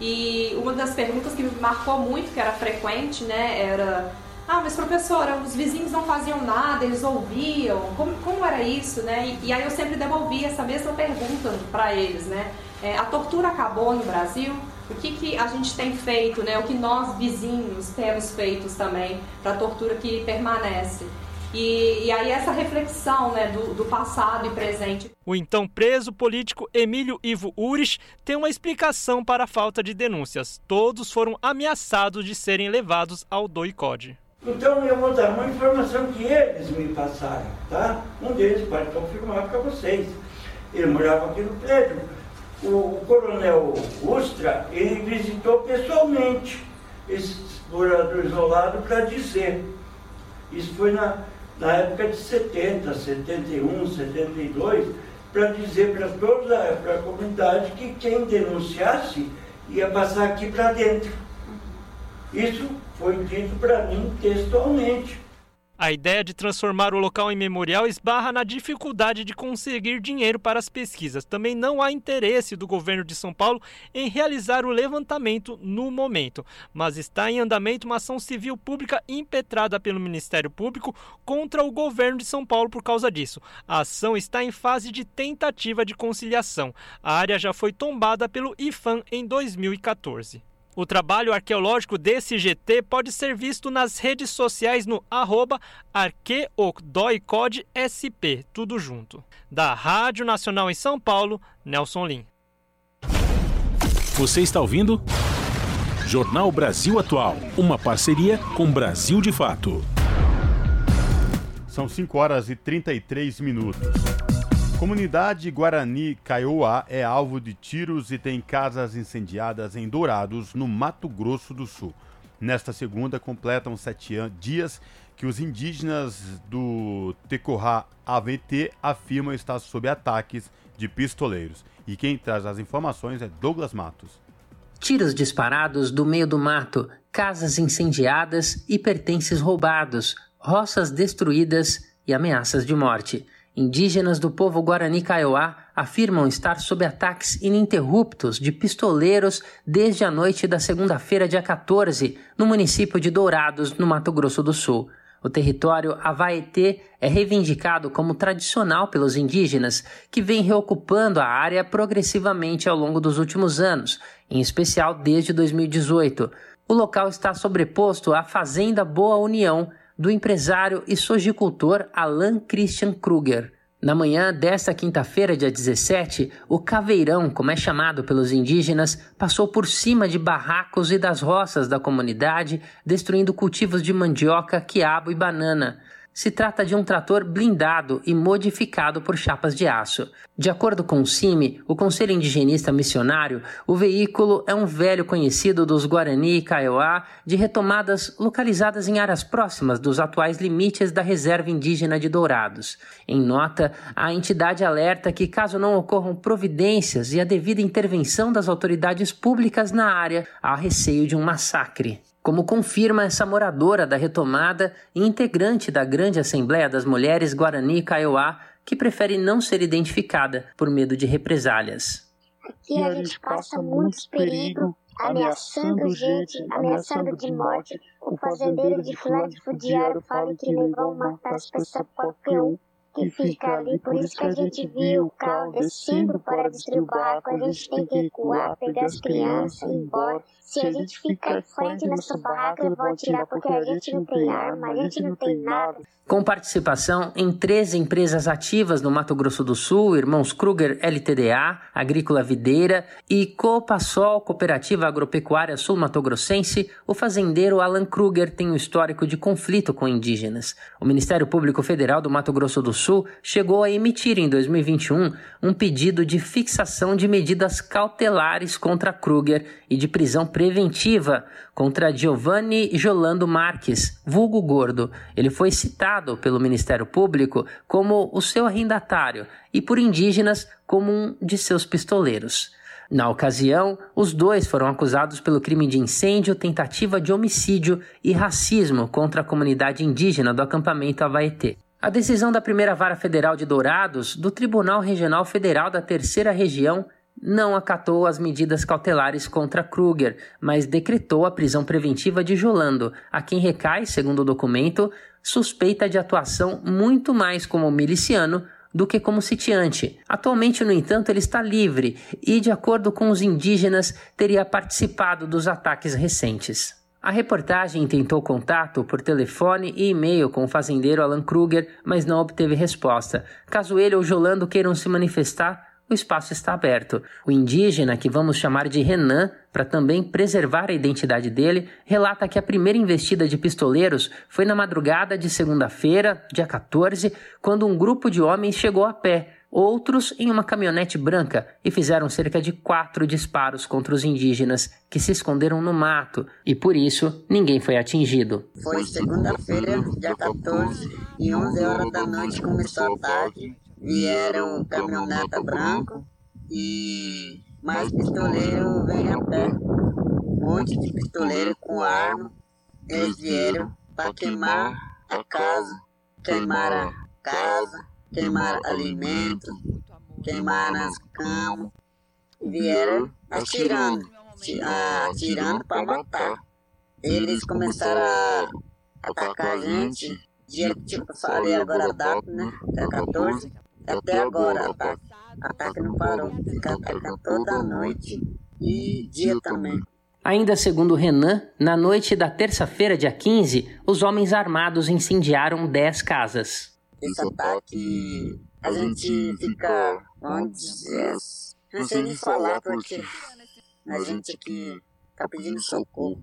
E uma das perguntas que me marcou muito, que era frequente, né, era ah, mas professora, os vizinhos não faziam nada, eles ouviam, como, como era isso, né? E, e aí eu sempre devolvia essa mesma pergunta para eles, né? É, a tortura acabou no Brasil? O que, que a gente tem feito, né? O que nós vizinhos temos feito também para a tortura que permanece? E, e, aí essa reflexão né, do, do, passado e presente. O então preso político Emílio Ivo Urich tem uma explicação para a falta de denúncias. Todos foram ameaçados de serem levados ao DOI-CODE. Então eu vou dar uma informação que eles me passaram, tá? Um deles pode confirmar para vocês. Ele morava aqui no prédio o, coronel Ustra, ele visitou pessoalmente esse morador isolado para dizer. Isso foi na, na época de 70, 71, 72, para dizer para toda a comunidade que quem denunciasse ia passar aqui para dentro. Isso foi dito para mim textualmente. A ideia de transformar o local em memorial esbarra na dificuldade de conseguir dinheiro para as pesquisas. Também não há interesse do governo de São Paulo em realizar o levantamento no momento, mas está em andamento uma ação civil pública impetrada pelo Ministério Público contra o governo de São Paulo por causa disso. A ação está em fase de tentativa de conciliação. A área já foi tombada pelo IFAM em 2014. O trabalho arqueológico desse GT pode ser visto nas redes sociais no arroba arqueodoicodesp, tudo junto. Da Rádio Nacional em São Paulo, Nelson Lim. Você está ouvindo? Jornal Brasil Atual, uma parceria com Brasil de Fato. São 5 horas e 33 minutos. Comunidade Guarani Kaiowá é alvo de tiros e tem casas incendiadas em Dourados, no Mato Grosso do Sul. Nesta segunda, completam sete dias que os indígenas do Tecorá AVT afirmam estar sob ataques de pistoleiros. E quem traz as informações é Douglas Matos. Tiros disparados do meio do mato, casas incendiadas e pertences roubados, roças destruídas e ameaças de morte. Indígenas do povo Guarani Kaiowá afirmam estar sob ataques ininterruptos de pistoleiros desde a noite da segunda-feira, dia 14, no município de Dourados, no Mato Grosso do Sul. O território Avaetê é reivindicado como tradicional pelos indígenas, que vem reocupando a área progressivamente ao longo dos últimos anos, em especial desde 2018. O local está sobreposto à Fazenda Boa União, do empresário e sojicultor Alan Christian Kruger. Na manhã desta quinta-feira, dia 17, o caveirão, como é chamado pelos indígenas, passou por cima de barracos e das roças da comunidade, destruindo cultivos de mandioca, quiabo e banana. Se trata de um trator blindado e modificado por chapas de aço. De acordo com o CIMI, o Conselho Indigenista Missionário, o veículo é um velho conhecido dos Guarani e Kaiowá de retomadas localizadas em áreas próximas dos atuais limites da Reserva Indígena de Dourados. Em nota, a entidade alerta que, caso não ocorram providências e a devida intervenção das autoridades públicas na área, há receio de um massacre como confirma essa moradora da retomada e integrante da Grande Assembleia das Mulheres Guarani Kaiowá, que prefere não ser identificada por medo de represálias. Aqui a gente passa muitos perigos, ameaçando gente, ameaçando de morte. O fazendeiro de fulano de fudiário fala que vão matar as pessoas qualquer um que fica ali. Por isso que a gente viu o carro descendo para destruir o barraco. A gente tem que recuar, pegar as crianças e ir embora. Se a gente ficar em frente nessa barraca, vão atirar porque a gente não tem arma, a gente não tem nada. Com participação em três empresas ativas no Mato Grosso do Sul, Irmãos Kruger LTDA, Agrícola Videira e Copasol Cooperativa Agropecuária Sul Mato Grossense, o fazendeiro Alan Kruger tem um histórico de conflito com indígenas. O Ministério Público Federal do Mato Grosso do Sul chegou a emitir em 2021 um pedido de fixação de medidas cautelares contra Kruger e de prisão preventiva contra Giovanni Jolando Marques, vulgo gordo. Ele foi citado pelo Ministério Público como o seu arrendatário e por indígenas como um de seus pistoleiros. Na ocasião, os dois foram acusados pelo crime de incêndio, tentativa de homicídio e racismo contra a comunidade indígena do acampamento Avaetê. A decisão da primeira vara federal de Dourados, do Tribunal Regional Federal da Terceira Região, não acatou as medidas cautelares contra Kruger, mas decretou a prisão preventiva de Jolando, a quem recai, segundo o documento, suspeita de atuação muito mais como miliciano do que como sitiante. Atualmente, no entanto, ele está livre e, de acordo com os indígenas, teria participado dos ataques recentes. A reportagem tentou contato por telefone e e-mail com o fazendeiro Alan Kruger, mas não obteve resposta. Caso ele ou Jolando queiram se manifestar, o espaço está aberto. O indígena, que vamos chamar de Renan, para também preservar a identidade dele, relata que a primeira investida de pistoleiros foi na madrugada de segunda-feira, dia 14, quando um grupo de homens chegou a pé, outros em uma caminhonete branca, e fizeram cerca de quatro disparos contra os indígenas, que se esconderam no mato, e por isso ninguém foi atingido. Foi segunda-feira, dia 14, e 11 horas da noite começou o ataque vieram caminhoneta branco e mais pistoleiro vem a pé. Um monte de pistoleiro com arma. Eles vieram para queimar a casa, queimar a casa, queimar alimento, queimar as camas. Vieram atirando, atirando para matar. Eles começaram a atacar a gente, dia que tipo, falei agora a data, né? É 14 até agora, ataque. Ataque não parou. Fica atacando toda noite e dia também. Ainda segundo Renan, na noite da terça-feira, dia 15, os homens armados incendiaram 10 casas. Esse ataque, a gente fica, dizer, não sei nem falar porque a gente aqui tá pedindo socorro.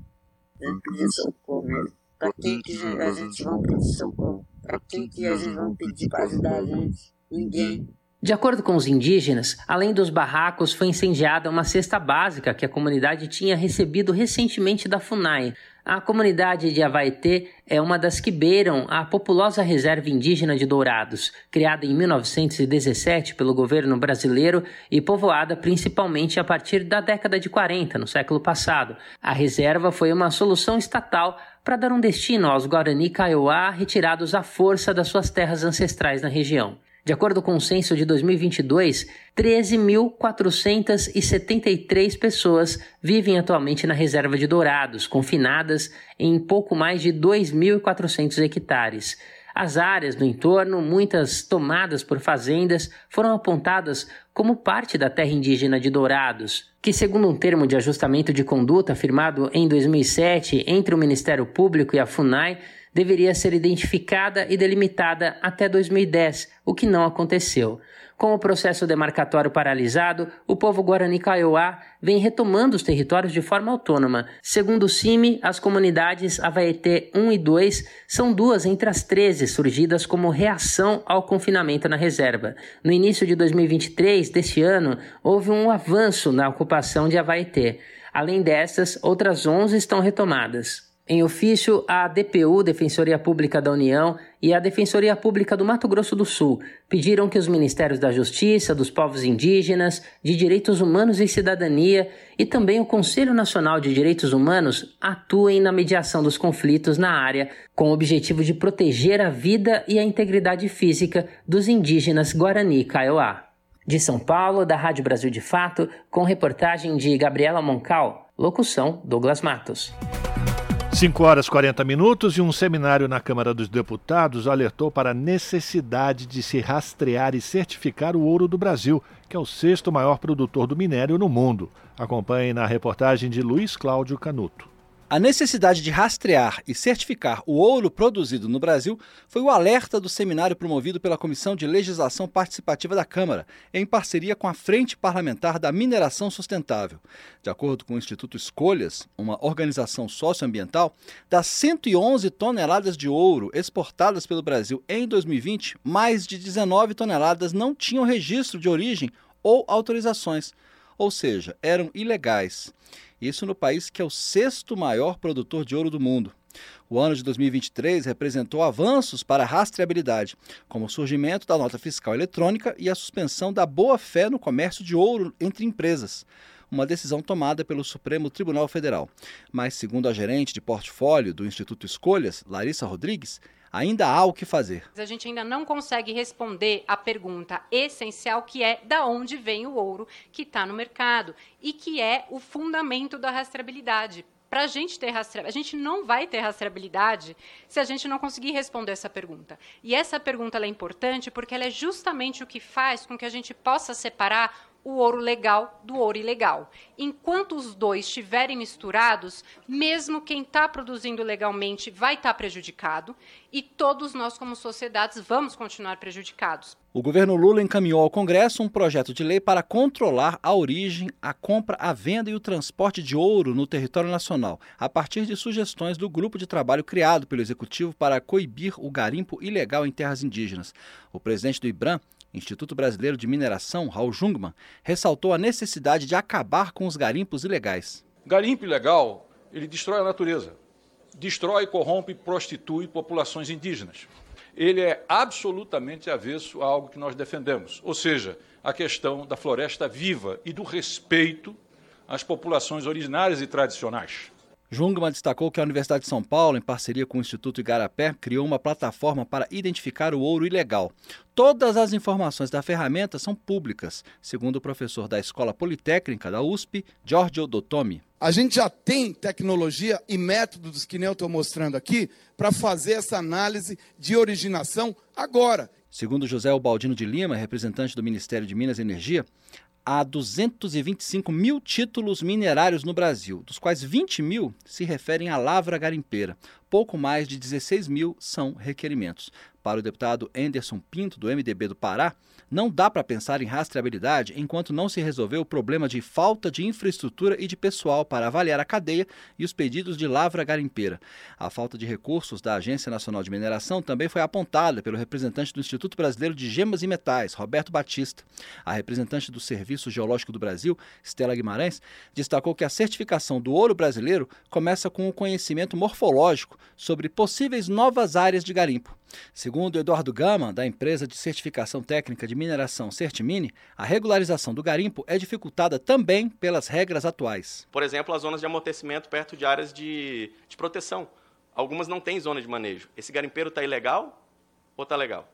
Vem pedir socorro mesmo. Pra quem que a gente vai pedir socorro? Pra quem que a gente vai pedir pra ajudar a gente? Ninguém. De acordo com os indígenas, além dos barracos, foi incendiada uma cesta básica que a comunidade tinha recebido recentemente da FUNAI. A comunidade de Avaetê é uma das que beiram a populosa reserva indígena de Dourados, criada em 1917 pelo governo brasileiro e povoada principalmente a partir da década de 40, no século passado. A reserva foi uma solução estatal para dar um destino aos Guarani Kaiowá retirados à força das suas terras ancestrais na região. De acordo com o censo de 2022, 13.473 pessoas vivem atualmente na reserva de Dourados, confinadas em pouco mais de 2.400 hectares. As áreas no entorno, muitas tomadas por fazendas, foram apontadas como parte da terra indígena de Dourados, que, segundo um termo de ajustamento de conduta firmado em 2007 entre o Ministério Público e a FUNAI, deveria ser identificada e delimitada até 2010, o que não aconteceu. Com o processo demarcatório paralisado, o povo Guarani Kaiowá vem retomando os territórios de forma autônoma. Segundo o CIMI, as comunidades Avaetê 1 e 2 são duas entre as 13 surgidas como reação ao confinamento na reserva. No início de 2023, deste ano, houve um avanço na ocupação de Avaetê. Além dessas, outras 11 estão retomadas. Em ofício, a DPU, Defensoria Pública da União, e a Defensoria Pública do Mato Grosso do Sul pediram que os Ministérios da Justiça, dos Povos Indígenas, de Direitos Humanos e Cidadania e também o Conselho Nacional de Direitos Humanos atuem na mediação dos conflitos na área, com o objetivo de proteger a vida e a integridade física dos indígenas Guarani e Kaiowá. De São Paulo, da Rádio Brasil de Fato, com reportagem de Gabriela Moncal, locução Douglas Matos. 5 horas 40 minutos e um seminário na Câmara dos Deputados alertou para a necessidade de se rastrear e certificar o ouro do Brasil, que é o sexto maior produtor do minério no mundo. Acompanhe na reportagem de Luiz Cláudio Canuto. A necessidade de rastrear e certificar o ouro produzido no Brasil foi o alerta do seminário promovido pela Comissão de Legislação Participativa da Câmara, em parceria com a Frente Parlamentar da Mineração Sustentável. De acordo com o Instituto Escolhas, uma organização socioambiental, das 111 toneladas de ouro exportadas pelo Brasil em 2020, mais de 19 toneladas não tinham registro de origem ou autorizações, ou seja, eram ilegais. Isso no país que é o sexto maior produtor de ouro do mundo. O ano de 2023 representou avanços para a rastreabilidade, como o surgimento da nota fiscal eletrônica e a suspensão da boa-fé no comércio de ouro entre empresas, uma decisão tomada pelo Supremo Tribunal Federal. Mas, segundo a gerente de portfólio do Instituto Escolhas, Larissa Rodrigues, ainda há o que fazer. A gente ainda não consegue responder a pergunta essencial que é da onde vem o ouro que está no mercado e que é o fundamento da rastreabilidade. Para a gente ter rastreabilidade, a gente não vai ter rastreabilidade se a gente não conseguir responder essa pergunta. E essa pergunta é importante porque ela é justamente o que faz com que a gente possa separar o ouro legal do ouro ilegal. Enquanto os dois estiverem misturados, mesmo quem está produzindo legalmente vai estar tá prejudicado e todos nós, como sociedades, vamos continuar prejudicados. O governo Lula encaminhou ao Congresso um projeto de lei para controlar a origem, a compra, a venda e o transporte de ouro no território nacional, a partir de sugestões do grupo de trabalho criado pelo Executivo para coibir o garimpo ilegal em terras indígenas. O presidente do IBRAM, Instituto Brasileiro de Mineração, Raul Jungmann, ressaltou a necessidade de acabar com os garimpos ilegais. Garimpo ilegal, ele destrói a natureza, destrói, corrompe e prostitui populações indígenas. Ele é absolutamente avesso a algo que nós defendemos, ou seja, a questão da floresta viva e do respeito às populações originárias e tradicionais. Jungmann destacou que a Universidade de São Paulo, em parceria com o Instituto Igarapé, criou uma plataforma para identificar o ouro ilegal. Todas as informações da ferramenta são públicas, segundo o professor da Escola Politécnica da USP, Giorgio Dotomi. A gente já tem tecnologia e métodos que nem eu estou mostrando aqui para fazer essa análise de originação agora. Segundo José Ubaldino de Lima, representante do Ministério de Minas e Energia, há 225 mil títulos minerários no Brasil, dos quais 20 mil se referem à lavra garimpeira. Pouco mais de 16 mil são requerimentos. Para o deputado Anderson Pinto, do MDB do Pará, não dá para pensar em rastreabilidade enquanto não se resolver o problema de falta de infraestrutura e de pessoal para avaliar a cadeia e os pedidos de lavra garimpeira. A falta de recursos da Agência Nacional de Mineração também foi apontada pelo representante do Instituto Brasileiro de Gemas e Metais, Roberto Batista. A representante do Serviço Geológico do Brasil, Stella Guimarães, destacou que a certificação do ouro brasileiro começa com o conhecimento morfológico sobre possíveis novas áreas de garimpo. Segundo Eduardo Gama, da empresa de certificação técnica de mineração Certimine, a regularização do garimpo é dificultada também pelas regras atuais. Por exemplo, as zonas de amortecimento perto de áreas de, de proteção. Algumas não têm zona de manejo. Esse garimpeiro está ilegal ou está legal?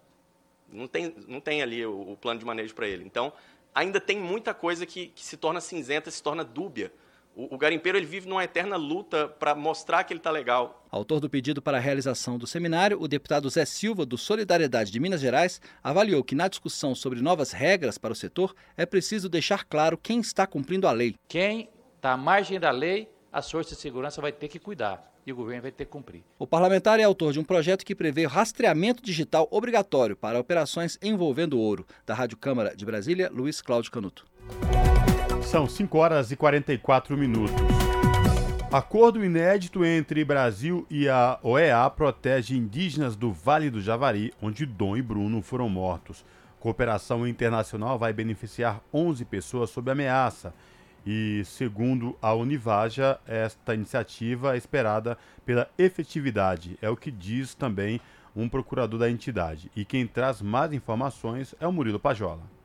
Não tem, não tem ali o, o plano de manejo para ele. Então, ainda tem muita coisa que, que se torna cinzenta, se torna dúbia o, o garimpeiro ele vive numa eterna luta para mostrar que ele está legal. Autor do pedido para a realização do seminário, o deputado Zé Silva, do Solidariedade de Minas Gerais, avaliou que na discussão sobre novas regras para o setor é preciso deixar claro quem está cumprindo a lei. Quem está à margem da lei, as forças de segurança vai ter que cuidar. e o governo vai ter que cumprir. O parlamentar é autor de um projeto que prevê rastreamento digital obrigatório para operações envolvendo ouro. Da Rádio Câmara de Brasília, Luiz Cláudio Canuto. São 5 horas e 44 minutos. Acordo inédito entre Brasil e a OEA protege indígenas do Vale do Javari, onde Dom e Bruno foram mortos. Cooperação internacional vai beneficiar 11 pessoas sob ameaça. E, segundo a Univaja, esta iniciativa é esperada pela efetividade, é o que diz também um procurador da entidade. E quem traz mais informações é o Murilo Pajola.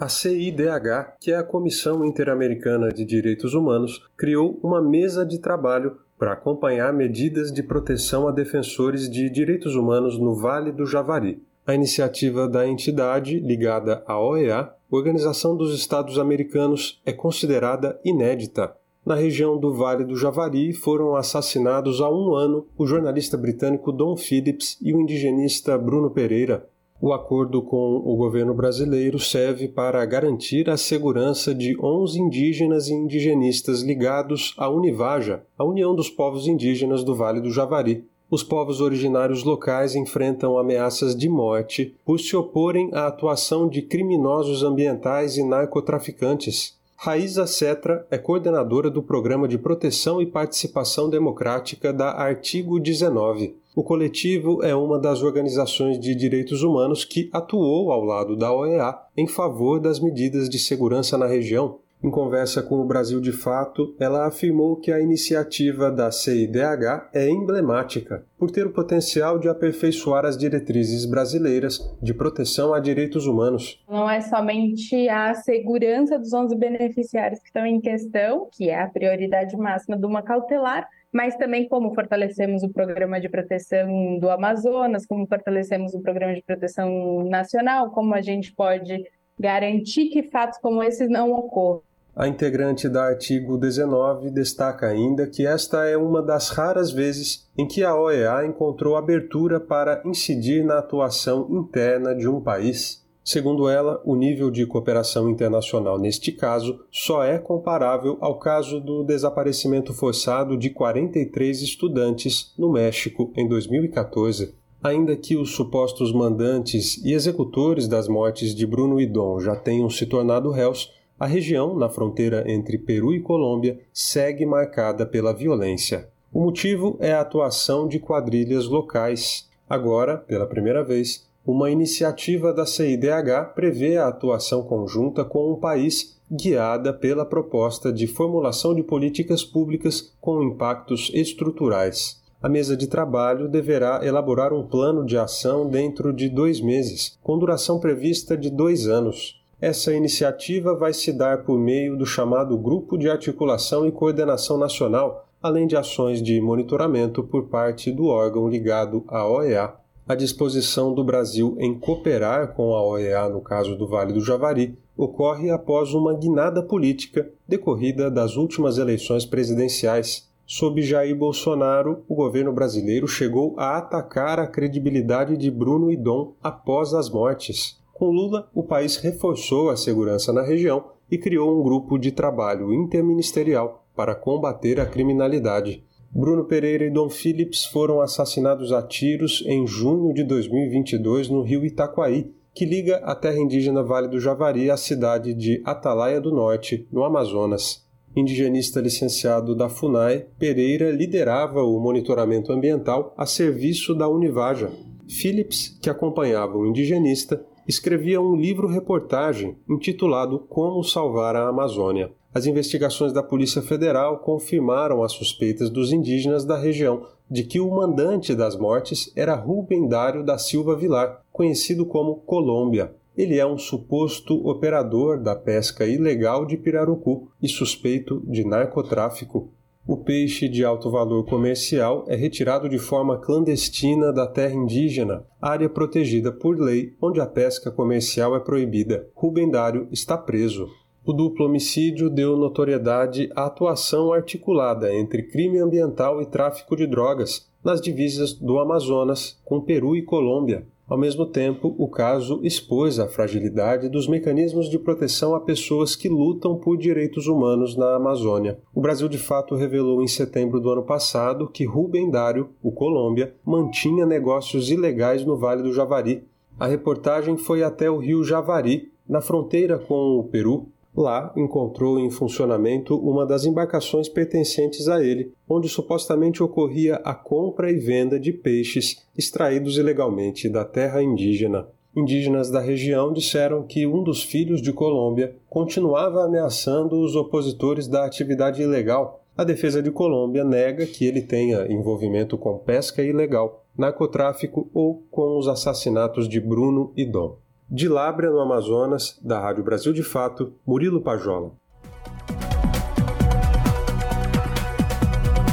A CIDH, que é a Comissão Interamericana de Direitos Humanos, criou uma mesa de trabalho para acompanhar medidas de proteção a defensores de direitos humanos no Vale do Javari. A iniciativa da entidade, ligada à OEA, Organização dos Estados Americanos, é considerada inédita. Na região do Vale do Javari foram assassinados há um ano o jornalista britânico Don Phillips e o indigenista Bruno Pereira, o acordo com o governo brasileiro serve para garantir a segurança de 11 indígenas e indigenistas ligados à Univaja, a União dos Povos Indígenas do Vale do Javari. Os povos originários locais enfrentam ameaças de morte por se oporem à atuação de criminosos ambientais e narcotraficantes. Raíza Cetra é coordenadora do Programa de Proteção e Participação Democrática da Artigo 19. O coletivo é uma das organizações de direitos humanos que atuou ao lado da OEA em favor das medidas de segurança na região. Em conversa com o Brasil de Fato, ela afirmou que a iniciativa da CIDH é emblemática por ter o potencial de aperfeiçoar as diretrizes brasileiras de proteção a direitos humanos. Não é somente a segurança dos 11 beneficiários que estão em questão, que é a prioridade máxima de uma cautelar, mas também como fortalecemos o programa de proteção do Amazonas, como fortalecemos o programa de proteção nacional, como a gente pode garantir que fatos como esses não ocorram. A integrante da artigo 19 destaca ainda que esta é uma das raras vezes em que a OEA encontrou abertura para incidir na atuação interna de um país. Segundo ela, o nível de cooperação internacional neste caso só é comparável ao caso do desaparecimento forçado de 43 estudantes no México em 2014. Ainda que os supostos mandantes e executores das mortes de Bruno e Dom já tenham se tornado réus, a região, na fronteira entre Peru e Colômbia, segue marcada pela violência. O motivo é a atuação de quadrilhas locais. Agora, pela primeira vez, uma iniciativa da CIDH prevê a atuação conjunta com um país guiada pela proposta de formulação de políticas públicas com impactos estruturais. A mesa de trabalho deverá elaborar um plano de ação dentro de dois meses, com duração prevista de dois anos. Essa iniciativa vai se dar por meio do chamado Grupo de Articulação e Coordenação Nacional, além de ações de monitoramento por parte do órgão ligado à OEA a disposição do Brasil em cooperar com a OEA no caso do Vale do Javari ocorre após uma guinada política decorrida das últimas eleições presidenciais. Sob Jair Bolsonaro, o governo brasileiro chegou a atacar a credibilidade de Bruno e Dom após as mortes. Com Lula, o país reforçou a segurança na região e criou um grupo de trabalho interministerial para combater a criminalidade. Bruno Pereira e Dom Phillips foram assassinados a tiros em junho de 2022 no rio Itaquaí, que liga a terra indígena Vale do Javari à cidade de Atalaia do Norte, no Amazonas. Indigenista licenciado da FUNAI, Pereira liderava o monitoramento ambiental a serviço da Univaja. Phillips, que acompanhava o indigenista, escrevia um livro-reportagem intitulado Como Salvar a Amazônia. As investigações da Polícia Federal confirmaram as suspeitas dos indígenas da região de que o mandante das mortes era Rubem Dário da Silva Vilar, conhecido como Colômbia. Ele é um suposto operador da pesca ilegal de pirarucu e suspeito de narcotráfico. O peixe de alto valor comercial é retirado de forma clandestina da terra indígena, área protegida por lei onde a pesca comercial é proibida. Rubem Dário está preso. O duplo homicídio deu notoriedade à atuação articulada entre crime ambiental e tráfico de drogas nas divisas do Amazonas com Peru e Colômbia. Ao mesmo tempo, o caso expôs a fragilidade dos mecanismos de proteção a pessoas que lutam por direitos humanos na Amazônia. O Brasil de fato revelou em setembro do ano passado que Rubem Dário, o Colômbia, mantinha negócios ilegais no Vale do Javari. A reportagem foi até o rio Javari, na fronteira com o Peru, Lá encontrou em funcionamento uma das embarcações pertencentes a ele, onde supostamente ocorria a compra e venda de peixes extraídos ilegalmente da terra indígena. Indígenas da região disseram que um dos filhos de Colômbia continuava ameaçando os opositores da atividade ilegal. A defesa de Colômbia nega que ele tenha envolvimento com pesca ilegal, narcotráfico ou com os assassinatos de Bruno e Dom. De Lábrea, no Amazonas, da Rádio Brasil de Fato, Murilo Pajola.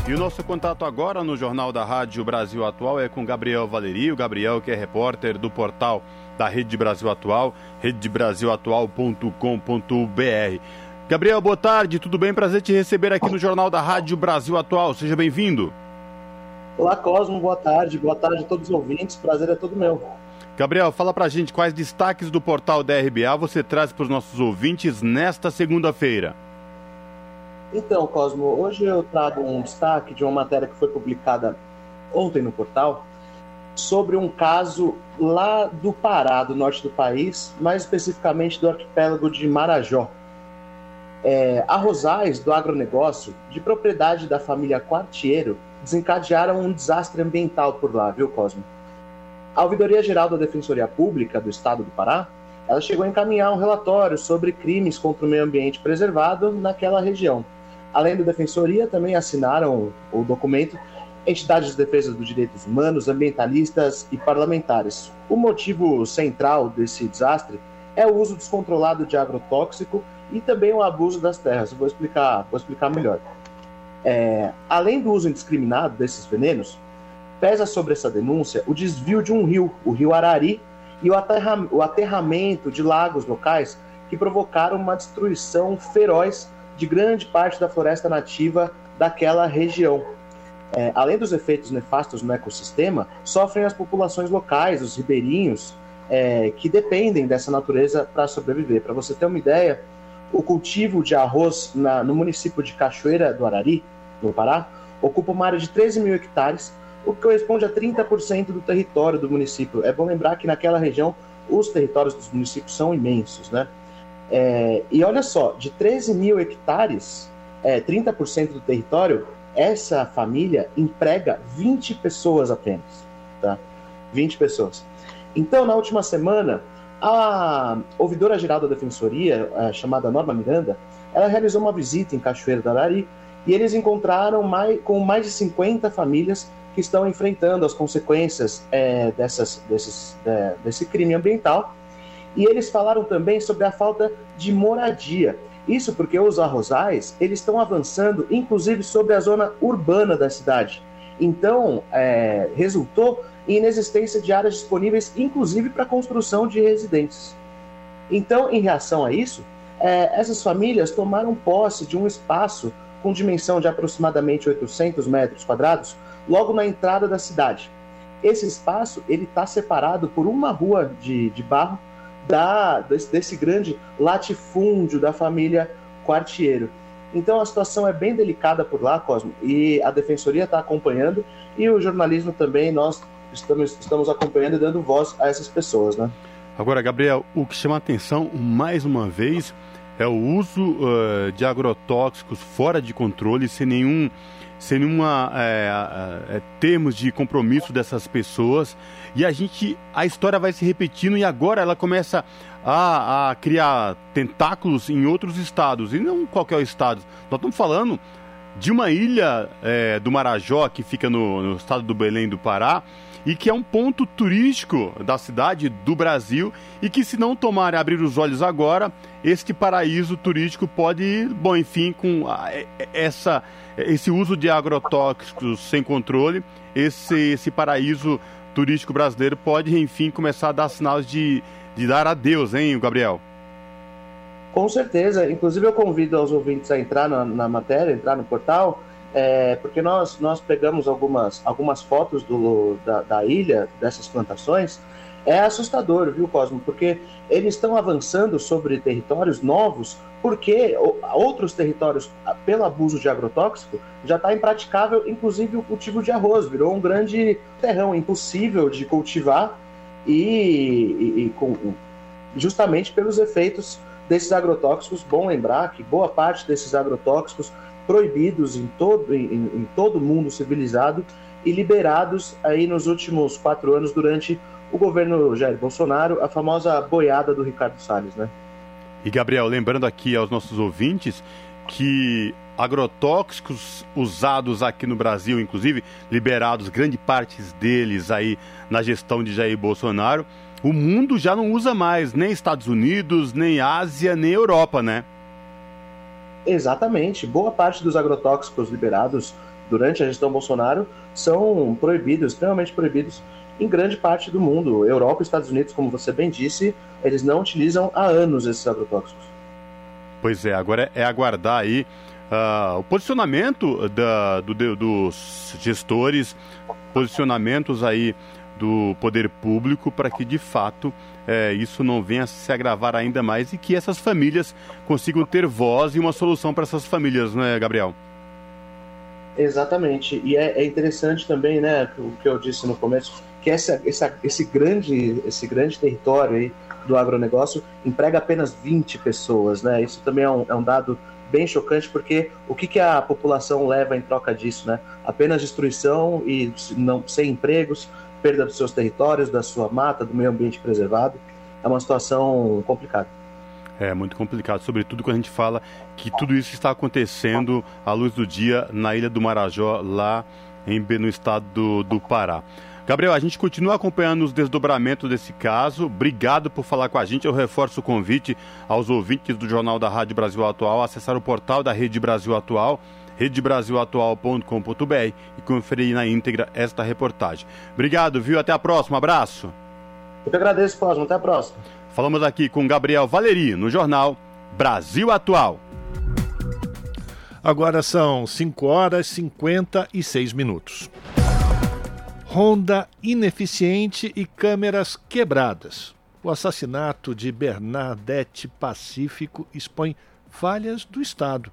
E o nosso contato agora no Jornal da Rádio Brasil Atual é com Gabriel Valeri, o Gabriel que é repórter do portal da Rede Brasil Atual, redebrasilatual.com.br. Gabriel, boa tarde, tudo bem? Prazer te receber aqui no Jornal da Rádio Brasil Atual, seja bem-vindo. Olá, Cosmo, boa tarde, boa tarde a todos os ouvintes, prazer é todo meu. Gabriel, fala pra gente quais destaques do portal da RBA você traz para os nossos ouvintes nesta segunda-feira. Então, Cosmo, hoje eu trago um destaque de uma matéria que foi publicada ontem no portal sobre um caso lá do Pará, do norte do país, mais especificamente do arquipélago de Marajó. É, arrozais do agronegócio, de propriedade da família Quartiero, desencadearam um desastre ambiental por lá, viu, Cosmo? A Ouvidoria Geral da Defensoria Pública do Estado do Pará, ela chegou a encaminhar um relatório sobre crimes contra o meio ambiente preservado naquela região. Além da Defensoria, também assinaram o documento entidades de defesa dos direitos humanos, ambientalistas e parlamentares. O motivo central desse desastre é o uso descontrolado de agrotóxico e também o abuso das terras. Eu vou explicar, vou explicar melhor. É, além do uso indiscriminado desses venenos, pesa sobre essa denúncia o desvio de um rio, o rio Arari, e o, aterra o aterramento de lagos locais que provocaram uma destruição feroz de grande parte da floresta nativa daquela região. É, além dos efeitos nefastos no ecossistema, sofrem as populações locais, os ribeirinhos, é, que dependem dessa natureza para sobreviver. Para você ter uma ideia, o cultivo de arroz na, no município de Cachoeira do Arari, no Pará, ocupa uma área de 13 mil hectares, o que corresponde a 30% do território do município. É bom lembrar que naquela região os territórios dos municípios são imensos, né? É, e olha só, de 13 mil hectares, é, 30% do território, essa família emprega 20 pessoas apenas, tá? 20 pessoas. Então, na última semana, a ouvidora geral da Defensoria, chamada Norma Miranda, ela realizou uma visita em Cachoeira do Arari e eles encontraram mais, com mais de 50 famílias que estão enfrentando as consequências é, dessas, desses, é, desse crime ambiental. E eles falaram também sobre a falta de moradia. Isso porque os arrozais eles estão avançando, inclusive sobre a zona urbana da cidade. Então, é, resultou em inexistência de áreas disponíveis, inclusive para construção de residências. Então, em reação a isso, é, essas famílias tomaram posse de um espaço com dimensão de aproximadamente 800 metros quadrados, logo na entrada da cidade. Esse espaço ele está separado por uma rua de, de barro da, desse, desse grande latifúndio da família Quartiero. Então a situação é bem delicada por lá, Cosmo, e a defensoria está acompanhando e o jornalismo também nós estamos, estamos acompanhando e dando voz a essas pessoas, né? Agora, Gabriel, o que chama atenção mais uma vez é o uso uh, de agrotóxicos fora de controle, sem nenhum sem nenhuma é, é, termos de compromisso dessas pessoas. E a gente a história vai se repetindo e agora ela começa a, a criar tentáculos em outros estados e não qualquer estado. Nós estamos falando de uma ilha é, do Marajó que fica no, no estado do Belém do Pará e que é um ponto turístico da cidade do Brasil e que se não tomar e abrir os olhos agora, este paraíso turístico pode, bom, enfim, com essa esse uso de agrotóxicos sem controle, esse esse paraíso turístico brasileiro pode, enfim, começar a dar sinais de, de dar adeus, hein, Gabriel? Com certeza. Inclusive, eu convido os ouvintes a entrar na, na matéria, entrar no portal, é, porque nós, nós pegamos algumas, algumas fotos do, da, da ilha, dessas plantações, é assustador, viu, Cosmo? Porque eles estão avançando sobre territórios novos, porque outros territórios, pelo abuso de agrotóxico, já está impraticável, inclusive o cultivo de arroz, virou um grande terrão impossível de cultivar e, e, e com, justamente pelos efeitos desses agrotóxicos. Bom lembrar que boa parte desses agrotóxicos proibidos em todo em, em todo mundo civilizado e liberados aí nos últimos quatro anos durante o governo Jair Bolsonaro, a famosa boiada do Ricardo Salles, né? E Gabriel, lembrando aqui aos nossos ouvintes que agrotóxicos usados aqui no Brasil, inclusive liberados grande parte deles aí na gestão de Jair Bolsonaro, o mundo já não usa mais, nem Estados Unidos, nem Ásia, nem Europa, né? Exatamente. Boa parte dos agrotóxicos liberados durante a gestão Bolsonaro são proibidos, extremamente proibidos em grande parte do mundo. Europa e Estados Unidos, como você bem disse, eles não utilizam há anos esses agrotóxicos. Pois é, agora é aguardar aí uh, o posicionamento da, do, dos gestores, posicionamentos aí do poder público para que de fato é, isso não venha a se agravar ainda mais e que essas famílias consigam ter voz e uma solução para essas famílias, não é, Gabriel? Exatamente. E é, é, interessante também, né, o que eu disse no começo, que essa, essa, esse, grande, esse grande território aí do agronegócio emprega apenas 20 pessoas, né? Isso também é um, é um dado bem chocante, porque o que, que a população leva em troca disso, né? Apenas destruição e não sem empregos, perda dos seus territórios, da sua mata, do meio ambiente preservado. É uma situação complicada. É muito complicado, sobretudo quando a gente fala que tudo isso está acontecendo à luz do dia na Ilha do Marajó, lá em, no estado do, do Pará. Gabriel, a gente continua acompanhando os desdobramentos desse caso. Obrigado por falar com a gente. Eu reforço o convite aos ouvintes do Jornal da Rádio Brasil Atual a acessar o portal da Rede Brasil Atual, redebrasilatual.com.br e conferir na íntegra esta reportagem. Obrigado, viu? Até a próxima. Abraço. Eu que agradeço, Cosmo. Até a próxima. Falamos aqui com Gabriel Valeri no jornal Brasil Atual. Agora são 5 horas e 56 minutos. Honda ineficiente e câmeras quebradas. O assassinato de Bernadette Pacífico expõe falhas do Estado.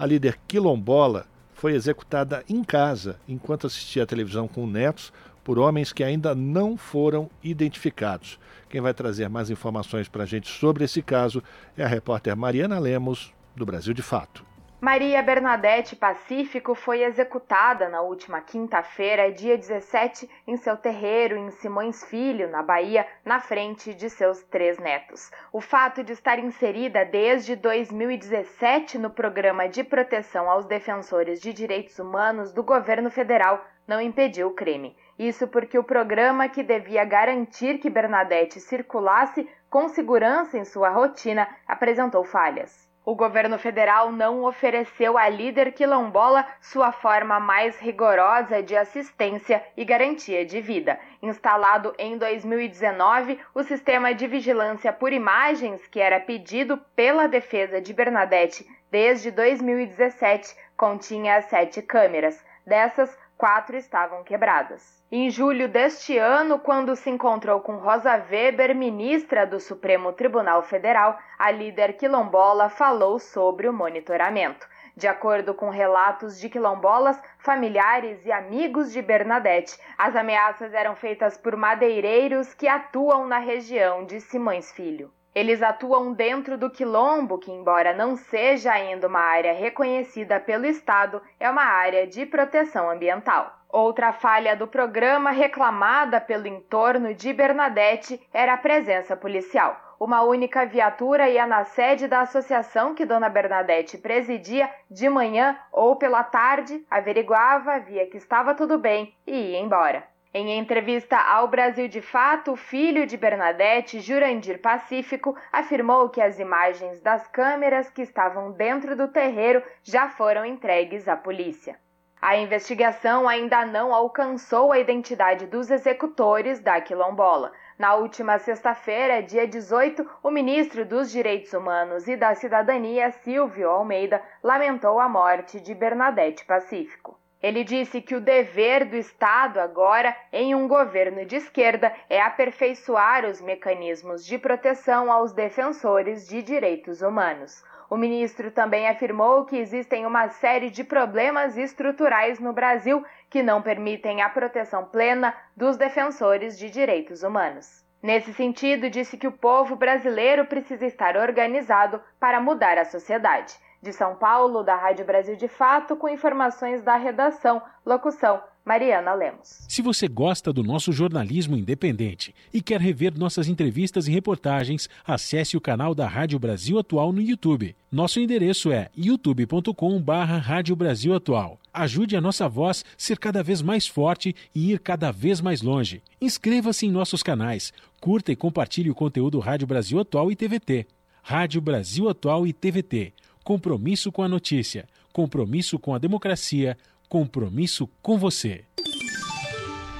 A líder quilombola foi executada em casa enquanto assistia à televisão com netos por homens que ainda não foram identificados. Quem vai trazer mais informações para a gente sobre esse caso é a repórter Mariana Lemos, do Brasil de Fato. Maria Bernadette Pacífico foi executada na última quinta-feira, dia 17, em seu terreiro em Simões Filho, na Bahia, na frente de seus três netos. O fato de estar inserida desde 2017 no programa de proteção aos defensores de direitos humanos do governo federal não impediu o crime. Isso porque o programa que devia garantir que Bernadette circulasse com segurança em sua rotina apresentou falhas. O governo federal não ofereceu à líder quilombola sua forma mais rigorosa de assistência e garantia de vida. Instalado em 2019, o sistema de vigilância por imagens, que era pedido pela defesa de Bernadette desde 2017, continha sete câmeras. Dessas, quatro estavam quebradas. Em julho deste ano, quando se encontrou com Rosa Weber, ministra do Supremo Tribunal Federal, a líder quilombola falou sobre o monitoramento. De acordo com relatos de quilombolas, familiares e amigos de Bernadette, as ameaças eram feitas por madeireiros que atuam na região de Simões Filho. Eles atuam dentro do quilombo, que, embora não seja ainda uma área reconhecida pelo Estado, é uma área de proteção ambiental. Outra falha do programa reclamada pelo entorno de Bernadette era a presença policial. Uma única viatura ia na sede da associação que Dona Bernadette presidia de manhã ou pela tarde, averiguava, via que estava tudo bem e ia embora. Em entrevista ao Brasil de Fato, o filho de Bernadette, Jurandir Pacífico, afirmou que as imagens das câmeras que estavam dentro do terreiro já foram entregues à polícia. A investigação ainda não alcançou a identidade dos executores da quilombola. Na última sexta-feira, dia 18, o ministro dos Direitos Humanos e da Cidadania, Silvio Almeida, lamentou a morte de Bernadette Pacífico. Ele disse que o dever do Estado agora, em um governo de esquerda, é aperfeiçoar os mecanismos de proteção aos defensores de direitos humanos. O ministro também afirmou que existem uma série de problemas estruturais no Brasil que não permitem a proteção plena dos defensores de direitos humanos. Nesse sentido, disse que o povo brasileiro precisa estar organizado para mudar a sociedade. De São Paulo, da Rádio Brasil de Fato, com informações da redação. Locução: Mariana Lemos. Se você gosta do nosso jornalismo independente e quer rever nossas entrevistas e reportagens, acesse o canal da Rádio Brasil Atual no YouTube. Nosso endereço é youtube.com/barra Rádio Brasil Atual. Ajude a nossa voz ser cada vez mais forte e ir cada vez mais longe. Inscreva-se em nossos canais, curta e compartilhe o conteúdo Rádio Brasil Atual e TVT. Rádio Brasil Atual e TVT Compromisso com a notícia, compromisso com a democracia, compromisso com você.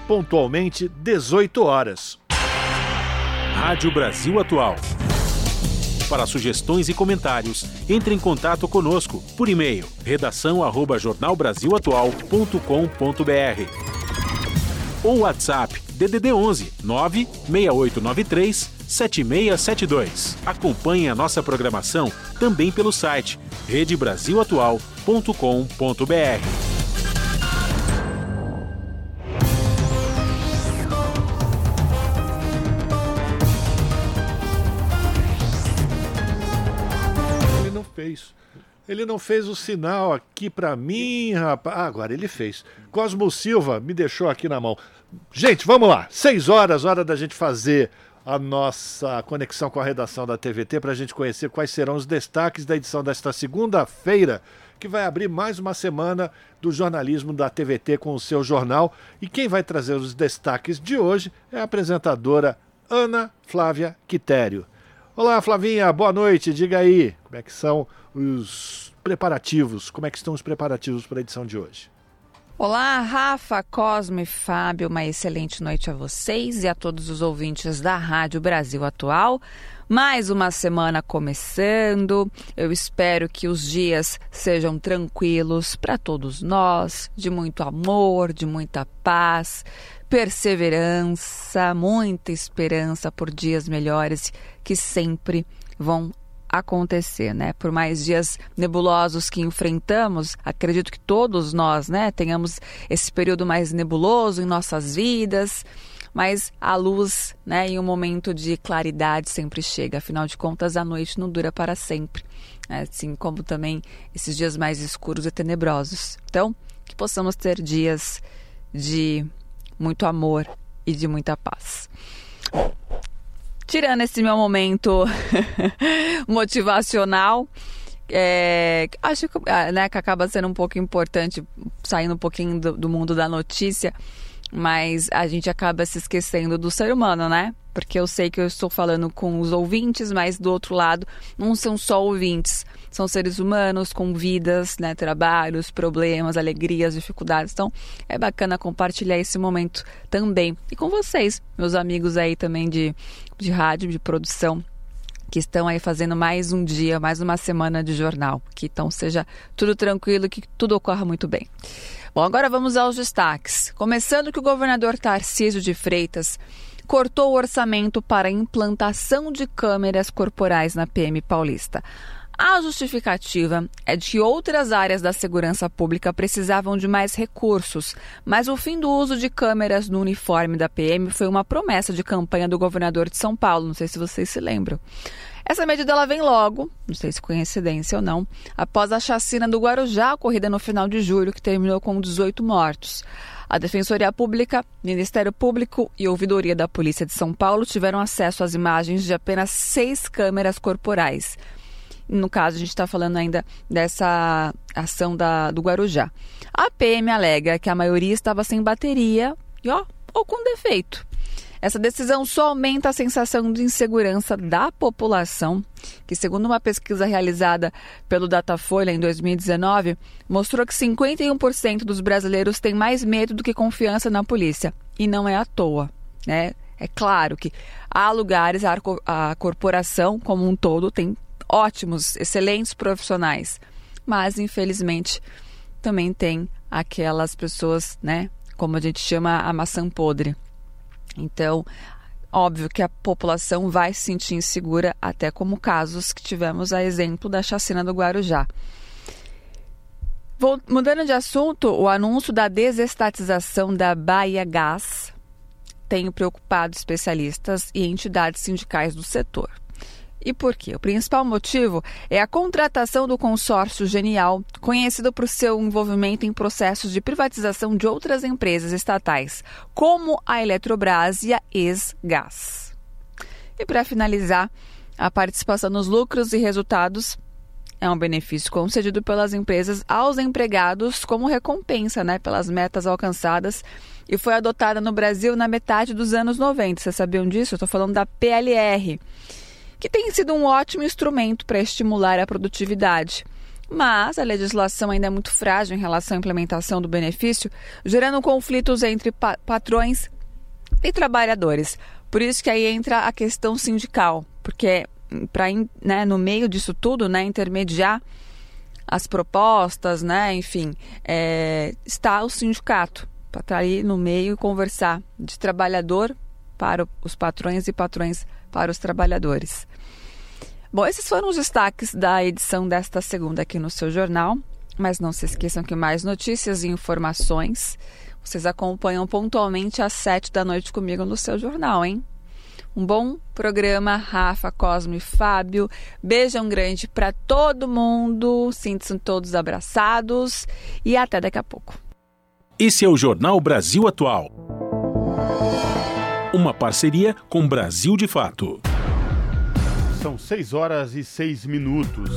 Pontualmente, 18 horas. Rádio Brasil Atual. Para sugestões e comentários, entre em contato conosco por e-mail redação@jornalbrasilatual.com.br ou WhatsApp DDD 11 96893 7672. Acompanhe a nossa programação também pelo site redebrasilatual.com.br. Ele não fez. Ele não fez o sinal aqui para mim, rapaz. Ah, agora ele fez. Cosmo Silva me deixou aqui na mão. Gente, vamos lá. Seis horas, hora da gente fazer a nossa conexão com a redação da TVT para a gente conhecer quais serão os destaques da edição desta segunda-feira, que vai abrir mais uma semana do jornalismo da TVT com o seu jornal. E quem vai trazer os destaques de hoje é a apresentadora Ana Flávia Quitério. Olá, Flavinha, boa noite. Diga aí, como é que são os preparativos? Como é que estão os preparativos para a edição de hoje? Olá, Rafa, Cosme, Fábio, uma excelente noite a vocês e a todos os ouvintes da Rádio Brasil Atual. Mais uma semana começando. Eu espero que os dias sejam tranquilos para todos nós, de muito amor, de muita paz, perseverança, muita esperança por dias melhores que sempre vão acontecer, né? Por mais dias nebulosos que enfrentamos, acredito que todos nós, né, tenhamos esse período mais nebuloso em nossas vidas, mas a luz, né, em um momento de claridade sempre chega. Afinal de contas, a noite não dura para sempre, né? assim como também esses dias mais escuros e tenebrosos. Então, que possamos ter dias de muito amor e de muita paz tirando esse meu momento [LAUGHS] motivacional, é, acho que, ah, né, que acaba sendo um pouco importante, saindo um pouquinho do, do mundo da notícia, mas a gente acaba se esquecendo do ser humano, né? Porque eu sei que eu estou falando com os ouvintes, mas do outro lado não são só ouvintes, são seres humanos com vidas, né, trabalhos, problemas, alegrias, dificuldades. Então é bacana compartilhar esse momento também. E com vocês, meus amigos aí também de, de rádio, de produção que estão aí fazendo mais um dia, mais uma semana de jornal. Que então seja tudo tranquilo, que tudo ocorra muito bem. Bom, agora vamos aos destaques. Começando que o governador Tarcísio de Freitas cortou o orçamento para implantação de câmeras corporais na PM Paulista. A justificativa é de que outras áreas da segurança pública precisavam de mais recursos, mas o fim do uso de câmeras no uniforme da PM foi uma promessa de campanha do governador de São Paulo, não sei se vocês se lembram. Essa medida ela vem logo, não sei se coincidência ou não, após a chacina do Guarujá ocorrida no final de julho, que terminou com 18 mortos. A Defensoria Pública, Ministério Público e Ouvidoria da Polícia de São Paulo tiveram acesso às imagens de apenas seis câmeras corporais. No caso, a gente está falando ainda dessa ação da, do Guarujá. A PM alega que a maioria estava sem bateria e, ó, ou com defeito. Essa decisão só aumenta a sensação de insegurança da população, que, segundo uma pesquisa realizada pelo Datafolha em 2019, mostrou que 51% dos brasileiros têm mais medo do que confiança na polícia. E não é à toa, né? É claro que há lugares, a corporação como um todo tem ótimos, excelentes profissionais, mas infelizmente também tem aquelas pessoas, né, como a gente chama a maçã podre. Então, óbvio que a população vai se sentir insegura, até como casos que tivemos a exemplo da chacina do Guarujá. Vou, mudando de assunto, o anúncio da desestatização da Bahia Gás tem preocupado especialistas e entidades sindicais do setor. E por quê? O principal motivo é a contratação do consórcio Genial, conhecido por seu envolvimento em processos de privatização de outras empresas estatais, como a Eletrobras e a Ex-Gás. E para finalizar, a participação nos lucros e resultados é um benefício concedido pelas empresas aos empregados como recompensa né, pelas metas alcançadas e foi adotada no Brasil na metade dos anos 90. Vocês sabiam disso? Eu estou falando da PLR que tem sido um ótimo instrumento para estimular a produtividade. Mas a legislação ainda é muito frágil em relação à implementação do benefício, gerando conflitos entre pa patrões e trabalhadores. Por isso que aí entra a questão sindical, porque para né, no meio disso tudo, né, intermediar as propostas, né, enfim, é, está o sindicato para estar tá ali no meio e conversar de trabalhador para os patrões e patrões para os trabalhadores. Bom, esses foram os destaques da edição desta segunda aqui no seu jornal. Mas não se esqueçam que mais notícias e informações vocês acompanham pontualmente às sete da noite comigo no seu jornal, hein? Um bom programa, Rafa, Cosmo e Fábio. Beijão grande para todo mundo. Sintam-se todos abraçados e até daqui a pouco. Esse é o Jornal Brasil Atual. Uma parceria com Brasil de Fato. São 6 horas e 6 minutos.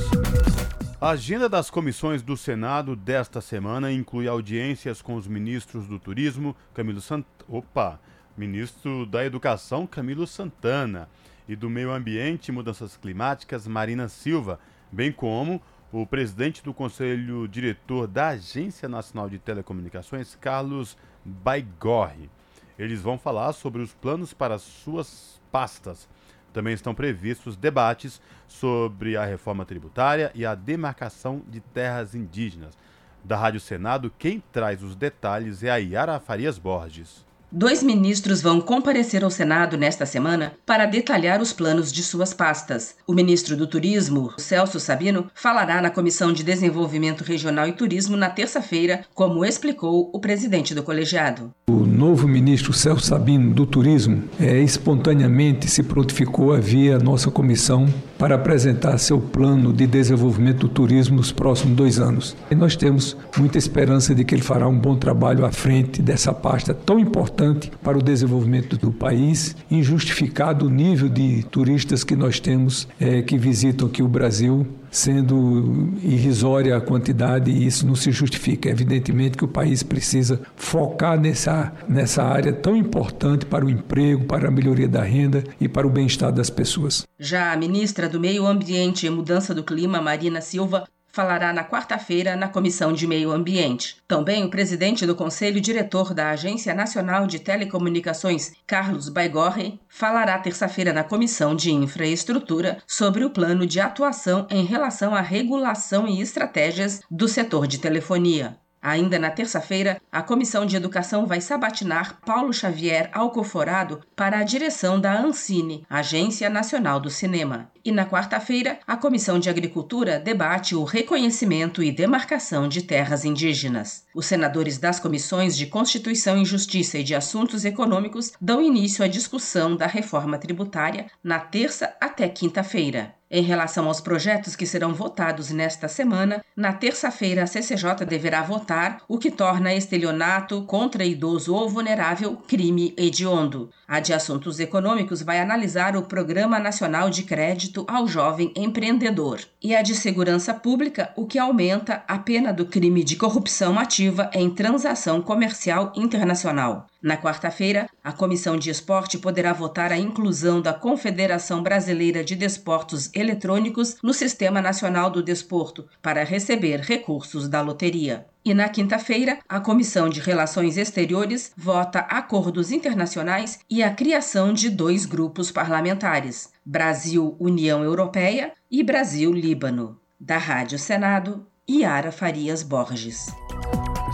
A agenda das comissões do Senado desta semana inclui audiências com os ministros do Turismo, Camilo Sant... Opa, ministro da Educação, Camilo Santana, e do Meio Ambiente e Mudanças Climáticas, Marina Silva, bem como o presidente do Conselho Diretor da Agência Nacional de Telecomunicações, Carlos Baigorre. Eles vão falar sobre os planos para suas pastas. Também estão previstos debates sobre a reforma tributária e a demarcação de terras indígenas. Da Rádio Senado, quem traz os detalhes é a Yara Farias Borges. Dois ministros vão comparecer ao Senado nesta semana para detalhar os planos de suas pastas. O ministro do Turismo, Celso Sabino, falará na Comissão de Desenvolvimento Regional e Turismo na terça-feira, como explicou o presidente do colegiado. O novo ministro Celso Sabino do Turismo é, espontaneamente se prontificou a vir à nossa comissão para apresentar seu plano de desenvolvimento do turismo nos próximos dois anos. E nós temos muita esperança de que ele fará um bom trabalho à frente dessa pasta tão importante para o desenvolvimento do país, injustificado o nível de turistas que nós temos é, que visitam aqui o Brasil sendo irrisória a quantidade e isso não se justifica. Evidentemente que o país precisa focar nessa, nessa área tão importante para o emprego, para a melhoria da renda e para o bem-estar das pessoas. Já a ministra do Meio Ambiente e Mudança do Clima, Marina Silva, falará na quarta-feira na Comissão de Meio Ambiente. Também o presidente do Conselho Diretor da Agência Nacional de Telecomunicações, Carlos Baigorre, falará terça-feira na Comissão de Infraestrutura sobre o plano de atuação em relação à regulação e estratégias do setor de telefonia. Ainda na terça-feira, a Comissão de Educação vai sabatinar Paulo Xavier Alcoforado para a direção da Ancine, Agência Nacional do Cinema. E na quarta-feira, a Comissão de Agricultura debate o reconhecimento e demarcação de terras indígenas. Os senadores das comissões de Constituição e Justiça e de Assuntos Econômicos dão início à discussão da reforma tributária na terça até quinta-feira. Em relação aos projetos que serão votados nesta semana, na terça-feira a CCJ deverá votar o que torna estelionato contra idoso ou vulnerável crime hediondo. A de Assuntos Econômicos vai analisar o Programa Nacional de Crédito ao Jovem Empreendedor. E a de Segurança Pública, o que aumenta a pena do crime de corrupção ativa em transação comercial internacional. Na quarta-feira, a Comissão de Esporte poderá votar a inclusão da Confederação Brasileira de Desportos Eletrônicos no Sistema Nacional do Desporto para receber recursos da loteria. E na quinta-feira, a Comissão de Relações Exteriores vota acordos internacionais e a criação de dois grupos parlamentares: Brasil-União Europeia e Brasil-Líbano. Da Rádio Senado, Yara Farias Borges.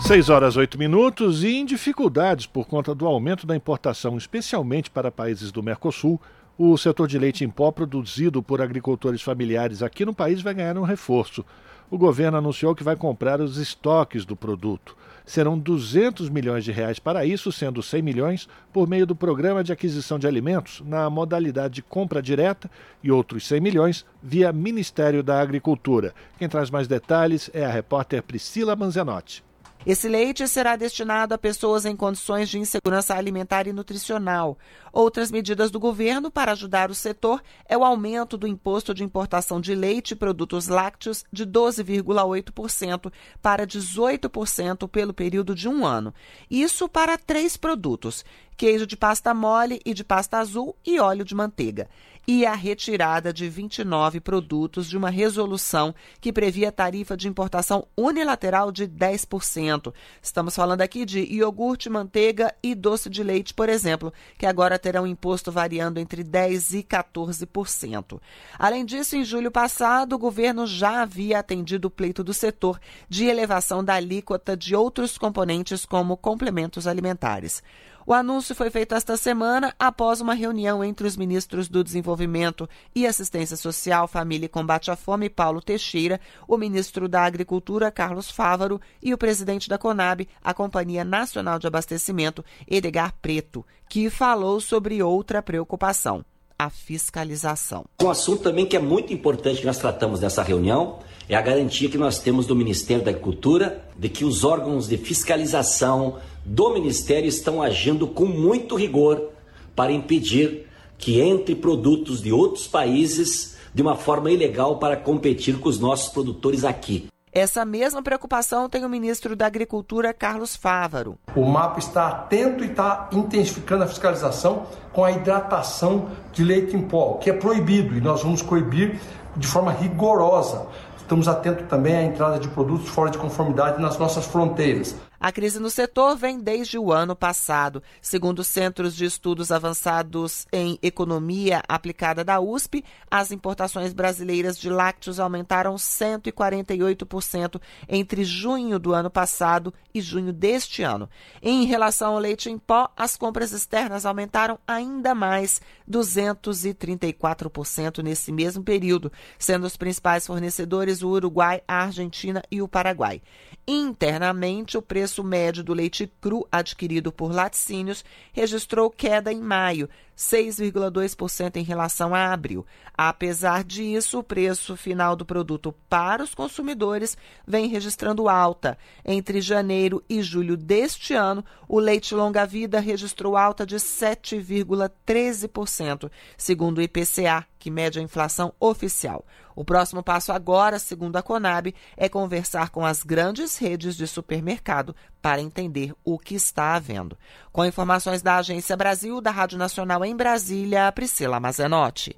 6 horas 8 minutos e em dificuldades por conta do aumento da importação, especialmente para países do Mercosul, o setor de leite em pó produzido por agricultores familiares aqui no país vai ganhar um reforço. O governo anunciou que vai comprar os estoques do produto. Serão 200 milhões de reais para isso, sendo 100 milhões por meio do Programa de Aquisição de Alimentos na modalidade de compra direta e outros 100 milhões via Ministério da Agricultura. Quem traz mais detalhes é a repórter Priscila Manzenotti. Esse leite será destinado a pessoas em condições de insegurança alimentar e nutricional. Outras medidas do governo para ajudar o setor é o aumento do imposto de importação de leite e produtos lácteos de 12,8% para 18% pelo período de um ano. Isso para três produtos: queijo de pasta mole e de pasta azul e óleo de manteiga e a retirada de 29 produtos de uma resolução que previa tarifa de importação unilateral de 10%. Estamos falando aqui de iogurte, manteiga e doce de leite, por exemplo, que agora terão imposto variando entre 10% e 14%. Além disso, em julho passado, o governo já havia atendido o pleito do setor de elevação da alíquota de outros componentes como complementos alimentares. O anúncio foi feito esta semana após uma reunião entre os ministros do Desenvolvimento e Assistência Social, Família e Combate à Fome, Paulo Teixeira, o ministro da Agricultura, Carlos Fávaro, e o presidente da Conab, a Companhia Nacional de Abastecimento, Edgar Preto, que falou sobre outra preocupação a fiscalização. Um assunto também que é muito importante que nós tratamos nessa reunião é a garantia que nós temos do Ministério da Agricultura de que os órgãos de fiscalização do Ministério estão agindo com muito rigor para impedir que entre produtos de outros países de uma forma ilegal para competir com os nossos produtores aqui. Essa mesma preocupação tem o ministro da Agricultura, Carlos Fávaro. O MAP está atento e está intensificando a fiscalização com a hidratação de leite em pó, que é proibido e nós vamos coibir de forma rigorosa. Estamos atentos também à entrada de produtos fora de conformidade nas nossas fronteiras. A crise no setor vem desde o ano passado. Segundo Centros de Estudos Avançados em Economia Aplicada da USP, as importações brasileiras de lácteos aumentaram 148% entre junho do ano passado e junho deste ano. Em relação ao leite em pó, as compras externas aumentaram ainda mais, 234% nesse mesmo período, sendo os principais fornecedores o Uruguai, a Argentina e o Paraguai. Internamente, o preço médio do leite cru adquirido por laticínios registrou queda em maio, 6,2% em relação a abril. Apesar disso, o preço final do produto para os consumidores vem registrando alta. Entre janeiro e julho deste ano, o leite longa-vida registrou alta de 7,13%, segundo o IPCA, que mede a inflação oficial. O próximo passo agora, segundo a Conab, é conversar com as grandes redes de supermercado para entender o que está havendo. Com informações da Agência Brasil, da Rádio Nacional em Brasília, Priscila Mazenotti.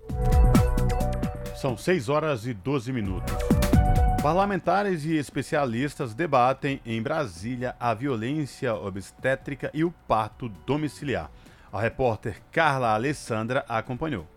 São 6 horas e 12 minutos. Parlamentares e especialistas debatem em Brasília a violência obstétrica e o parto domiciliar. A repórter Carla Alessandra acompanhou.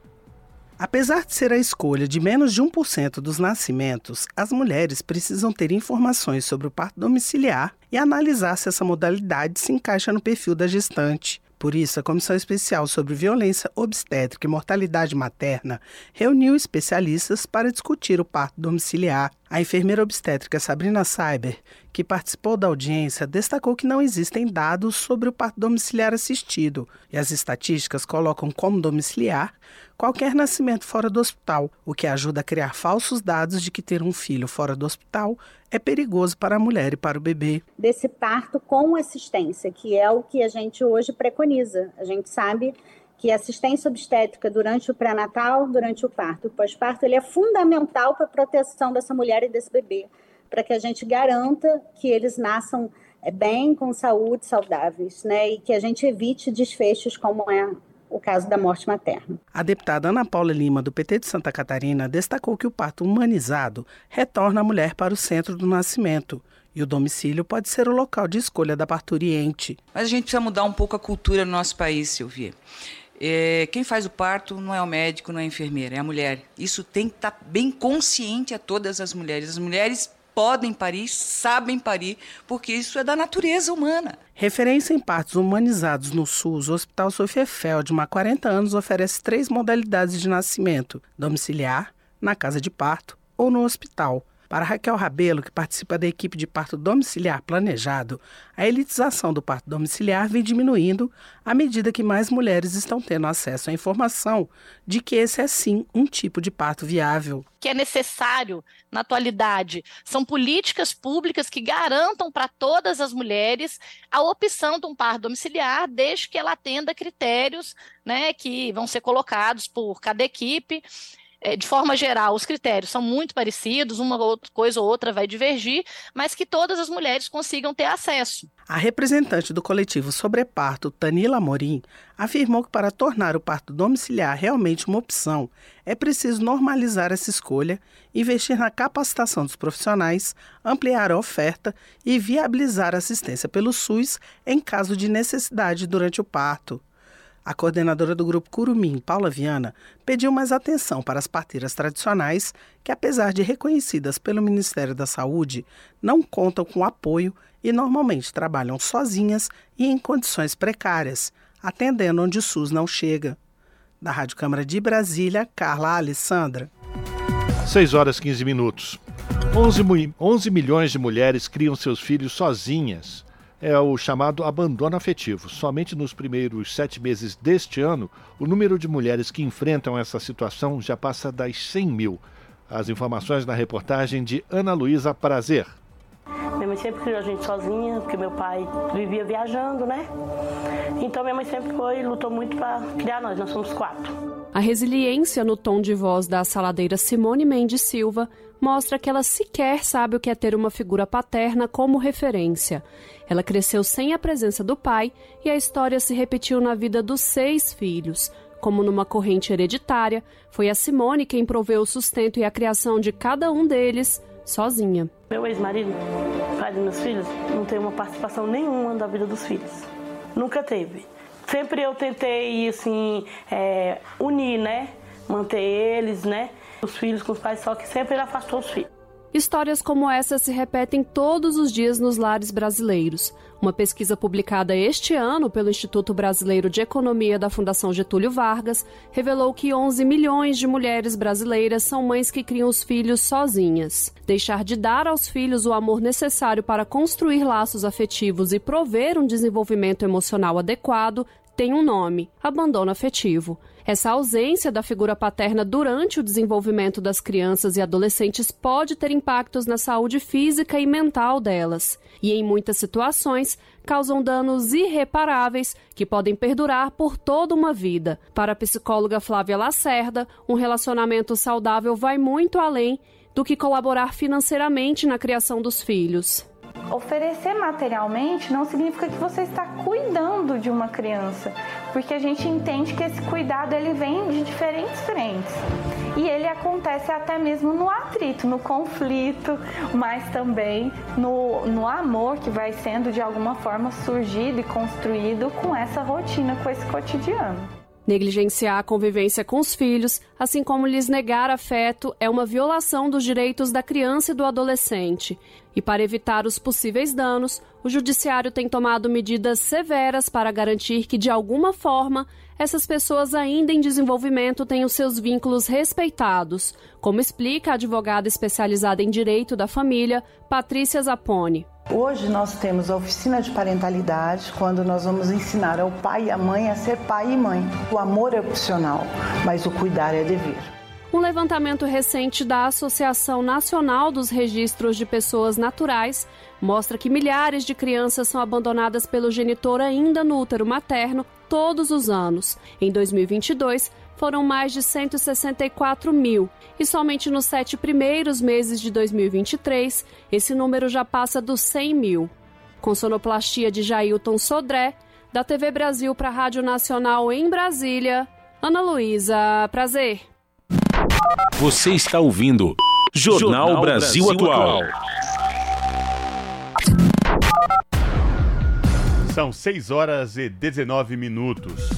Apesar de ser a escolha de menos de 1% dos nascimentos, as mulheres precisam ter informações sobre o parto domiciliar e analisar se essa modalidade se encaixa no perfil da gestante. Por isso, a Comissão Especial sobre Violência Obstétrica e Mortalidade Materna reuniu especialistas para discutir o parto domiciliar. A enfermeira obstétrica Sabrina Cyber, que participou da audiência, destacou que não existem dados sobre o parto domiciliar assistido e as estatísticas colocam como domiciliar qualquer nascimento fora do hospital, o que ajuda a criar falsos dados de que ter um filho fora do hospital é perigoso para a mulher e para o bebê. Desse parto com assistência, que é o que a gente hoje preconiza. A gente sabe que a assistência obstétrica durante o pré-natal, durante o parto, o pós-parto, ele é fundamental para a proteção dessa mulher e desse bebê, para que a gente garanta que eles nasçam é, bem, com saúde, saudáveis, né? E que a gente evite desfechos como é o caso da morte materna. A deputada Ana Paula Lima, do PT de Santa Catarina, destacou que o parto humanizado retorna a mulher para o centro do nascimento. E o domicílio pode ser o local de escolha da parturiente. Mas a gente precisa mudar um pouco a cultura no nosso país, Silvia. É, quem faz o parto não é o médico, não é a enfermeira, é a mulher. Isso tem que estar tá bem consciente a todas as mulheres. As mulheres podem parir, sabem parir, porque isso é da natureza humana. Referência em partos humanizados no SUS, o Hospital Sofia Feldman, há 40 anos, oferece três modalidades de nascimento: domiciliar, na casa de parto ou no hospital. Para Raquel Rabelo, que participa da equipe de parto domiciliar planejado, a elitização do parto domiciliar vem diminuindo à medida que mais mulheres estão tendo acesso à informação de que esse é sim um tipo de parto viável. Que é necessário na atualidade são políticas públicas que garantam para todas as mulheres a opção de um parto domiciliar, desde que ela atenda critérios né, que vão ser colocados por cada equipe. É, de forma geral, os critérios são muito parecidos, uma coisa ou outra vai divergir, mas que todas as mulheres consigam ter acesso. A representante do coletivo Sobreparto, Tanila Morim, afirmou que para tornar o parto domiciliar realmente uma opção, é preciso normalizar essa escolha, investir na capacitação dos profissionais, ampliar a oferta e viabilizar a assistência pelo SUS em caso de necessidade durante o parto. A coordenadora do grupo Curumim, Paula Viana, pediu mais atenção para as parteiras tradicionais, que, apesar de reconhecidas pelo Ministério da Saúde, não contam com apoio e normalmente trabalham sozinhas e em condições precárias, atendendo onde o SUS não chega. Da Rádio Câmara de Brasília, Carla Alessandra. 6 horas 15 minutos. 11, 11 milhões de mulheres criam seus filhos sozinhas é o chamado abandono afetivo. Somente nos primeiros sete meses deste ano, o número de mulheres que enfrentam essa situação já passa das 100 mil. As informações na reportagem de Ana Luísa Prazer. Minha mãe sempre criou a gente sozinha, porque meu pai vivia viajando, né? Então minha mãe sempre foi, lutou muito para criar nós, nós somos quatro. A resiliência no tom de voz da saladeira Simone Mendes Silva mostra que ela sequer sabe o que é ter uma figura paterna como referência. Ela cresceu sem a presença do pai e a história se repetiu na vida dos seis filhos. Como numa corrente hereditária, foi a Simone quem proveu o sustento e a criação de cada um deles sozinha. Meu ex-marido, pai dos meus filhos, não tem uma participação nenhuma da vida dos filhos. Nunca teve. Sempre eu tentei, assim, é, unir, né? Manter eles, né? Os filhos com os pais, só que sempre ele afastou os filhos. Histórias como essa se repetem todos os dias nos lares brasileiros. Uma pesquisa publicada este ano pelo Instituto Brasileiro de Economia da Fundação Getúlio Vargas revelou que 11 milhões de mulheres brasileiras são mães que criam os filhos sozinhas. Deixar de dar aos filhos o amor necessário para construir laços afetivos e prover um desenvolvimento emocional adequado tem um nome: abandono afetivo. Essa ausência da figura paterna durante o desenvolvimento das crianças e adolescentes pode ter impactos na saúde física e mental delas, e em muitas situações causam danos irreparáveis que podem perdurar por toda uma vida. Para a psicóloga Flávia Lacerda, um relacionamento saudável vai muito além do que colaborar financeiramente na criação dos filhos. Oferecer materialmente não significa que você está cuidando de uma criança, porque a gente entende que esse cuidado ele vem de diferentes frentes. E ele acontece até mesmo no atrito, no conflito, mas também no, no amor que vai sendo de alguma forma surgido e construído com essa rotina, com esse cotidiano. Negligenciar a convivência com os filhos, assim como lhes negar afeto, é uma violação dos direitos da criança e do adolescente. E para evitar os possíveis danos, o Judiciário tem tomado medidas severas para garantir que, de alguma forma, essas pessoas ainda em desenvolvimento tenham seus vínculos respeitados, como explica a advogada especializada em direito da família, Patrícia Zapone. Hoje nós temos a oficina de parentalidade, quando nós vamos ensinar ao pai e à mãe a ser pai e mãe. O amor é opcional, mas o cuidar é dever. Um levantamento recente da Associação Nacional dos Registros de Pessoas Naturais mostra que milhares de crianças são abandonadas pelo genitor ainda no útero materno todos os anos. Em 2022, foram mais de 164 mil. E somente nos sete primeiros meses de 2023, esse número já passa dos 100 mil. Com sonoplastia de Jailton Sodré, da TV Brasil para a Rádio Nacional em Brasília, Ana Luísa, prazer. Você está ouvindo Jornal, Jornal Brasil, Brasil Atual. São 6 horas e 19 minutos.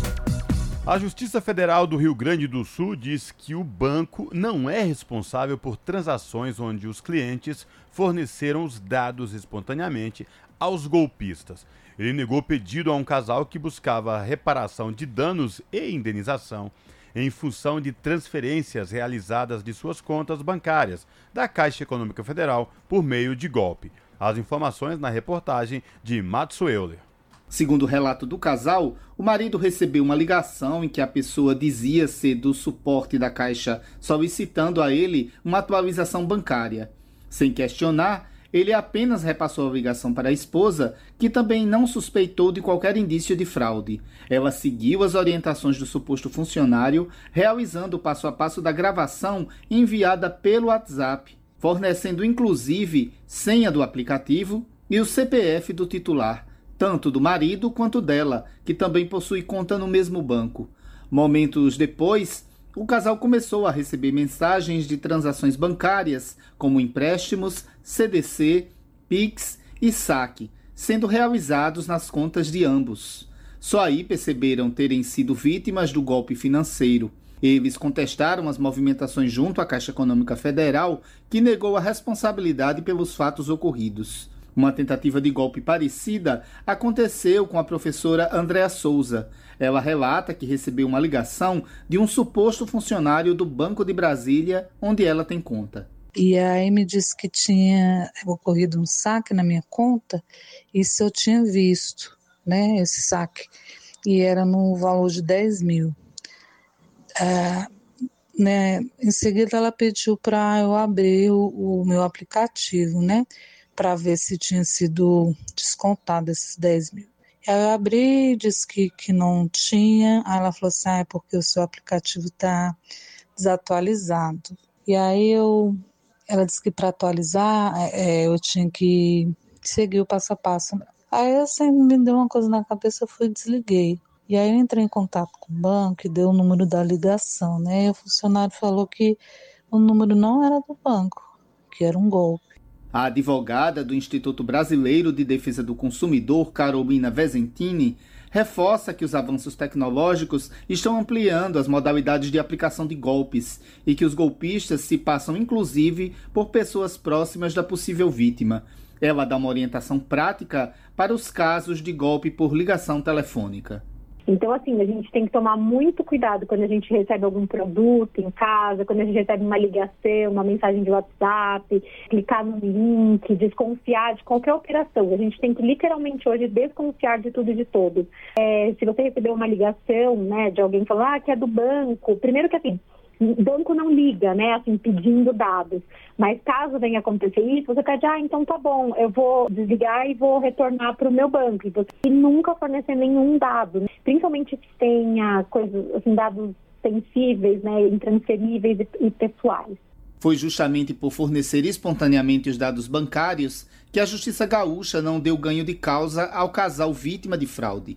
A Justiça Federal do Rio Grande do Sul diz que o banco não é responsável por transações onde os clientes forneceram os dados espontaneamente aos golpistas. Ele negou pedido a um casal que buscava reparação de danos e indenização em função de transferências realizadas de suas contas bancárias da Caixa Econômica Federal por meio de golpe. As informações na reportagem de Matsu Euler. Segundo o relato do casal, o marido recebeu uma ligação em que a pessoa dizia ser do suporte da Caixa solicitando a ele uma atualização bancária. Sem questionar, ele apenas repassou a ligação para a esposa, que também não suspeitou de qualquer indício de fraude. Ela seguiu as orientações do suposto funcionário, realizando o passo a passo da gravação enviada pelo WhatsApp, fornecendo inclusive senha do aplicativo e o CPF do titular tanto do marido quanto dela, que também possui conta no mesmo banco. Momentos depois, o casal começou a receber mensagens de transações bancárias, como empréstimos, CDC, PIX e saque, sendo realizados nas contas de ambos. Só aí perceberam terem sido vítimas do golpe financeiro. Eles contestaram as movimentações junto à Caixa Econômica Federal, que negou a responsabilidade pelos fatos ocorridos. Uma tentativa de golpe parecida aconteceu com a professora Andréa Souza. Ela relata que recebeu uma ligação de um suposto funcionário do Banco de Brasília, onde ela tem conta. E aí me disse que tinha ocorrido um saque na minha conta e se eu tinha visto né, esse saque. E era no valor de 10 mil. Ah, né, em seguida ela pediu para eu abrir o, o meu aplicativo, né? Para ver se tinha sido descontado esses 10 mil. Aí eu abri, disse que, que não tinha, aí ela falou assim, ah, é porque o seu aplicativo está desatualizado. E aí eu, ela disse que para atualizar é, é, eu tinha que seguir o passo a passo. Aí assim, me deu uma coisa na cabeça, eu fui e desliguei. E aí eu entrei em contato com o banco e deu o número da ligação, né? E o funcionário falou que o número não era do banco, que era um golpe. A advogada do Instituto Brasileiro de Defesa do Consumidor, Carolina Vezentini, reforça que os avanços tecnológicos estão ampliando as modalidades de aplicação de golpes e que os golpistas se passam inclusive por pessoas próximas da possível vítima. Ela dá uma orientação prática para os casos de golpe por ligação telefônica. Então, assim, a gente tem que tomar muito cuidado quando a gente recebe algum produto em casa, quando a gente recebe uma ligação, uma mensagem de WhatsApp, clicar no link, desconfiar de qualquer operação. A gente tem que literalmente hoje desconfiar de tudo e de todos. É, se você receber uma ligação, né, de alguém falando, ah, que é do banco, primeiro que assim, o banco não liga, né, assim, pedindo dados. Mas caso venha acontecer isso, você pede, ah, então tá bom, eu vou desligar e vou retornar para o meu banco. E você nunca fornecer nenhum dado, né? principalmente se tenha coisas, assim, dados sensíveis, né, intransferíveis e, e pessoais. Foi justamente por fornecer espontaneamente os dados bancários que a Justiça Gaúcha não deu ganho de causa ao casal vítima de fraude.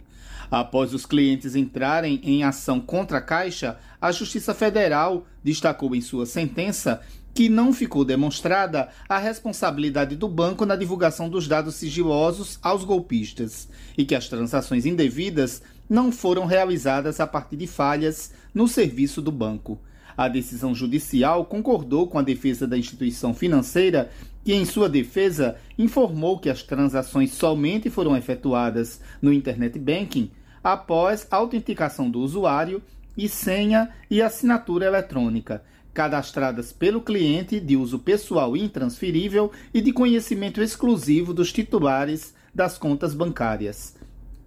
Após os clientes entrarem em ação contra a Caixa, a Justiça Federal destacou em sua sentença que não ficou demonstrada a responsabilidade do banco na divulgação dos dados sigilosos aos golpistas e que as transações indevidas não foram realizadas a partir de falhas no serviço do banco. A decisão judicial concordou com a defesa da instituição financeira, que, em sua defesa, informou que as transações somente foram efetuadas no Internet Banking após autenticação do usuário e senha e assinatura eletrônica, cadastradas pelo cliente de uso pessoal intransferível e de conhecimento exclusivo dos titulares das contas bancárias.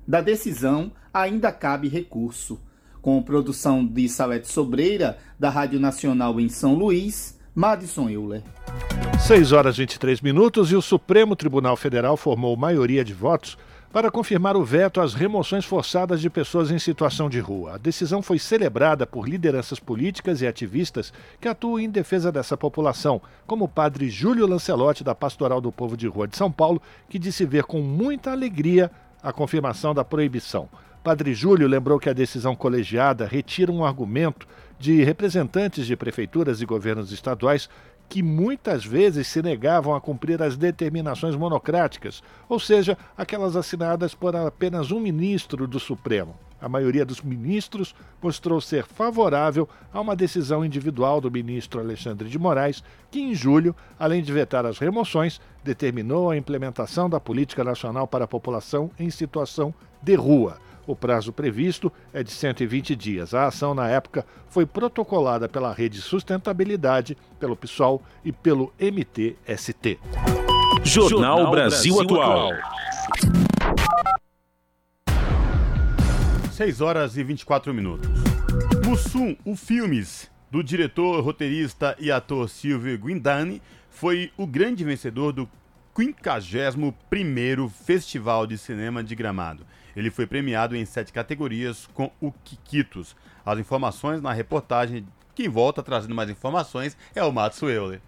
Da decisão ainda cabe recurso. Com produção de Salete Sobreira, da Rádio Nacional em São Luís, Madison Euler. 6 horas e 23 minutos e o Supremo Tribunal Federal formou maioria de votos para confirmar o veto às remoções forçadas de pessoas em situação de rua. A decisão foi celebrada por lideranças políticas e ativistas que atuam em defesa dessa população, como o padre Júlio Lancelotti, da Pastoral do Povo de Rua de São Paulo, que disse ver com muita alegria a confirmação da proibição. Padre Júlio lembrou que a decisão colegiada retira um argumento de representantes de prefeituras e governos estaduais que muitas vezes se negavam a cumprir as determinações monocráticas, ou seja, aquelas assinadas por apenas um ministro do Supremo. A maioria dos ministros mostrou ser favorável a uma decisão individual do ministro Alexandre de Moraes, que em julho, além de vetar as remoções, determinou a implementação da Política Nacional para a População em Situação de Rua. O prazo previsto é de 120 dias. A ação, na época, foi protocolada pela Rede Sustentabilidade, pelo PSOL e pelo MTST. Jornal Brasil Atual. 6 horas e 24 minutos. Mussum, o Filmes, do diretor, roteirista e ator Silvio Guindani, foi o grande vencedor do 51º Festival de Cinema de Gramado. Ele foi premiado em sete categorias com o Kikitos. As informações na reportagem. Quem volta trazendo mais informações é o Matsu Euler.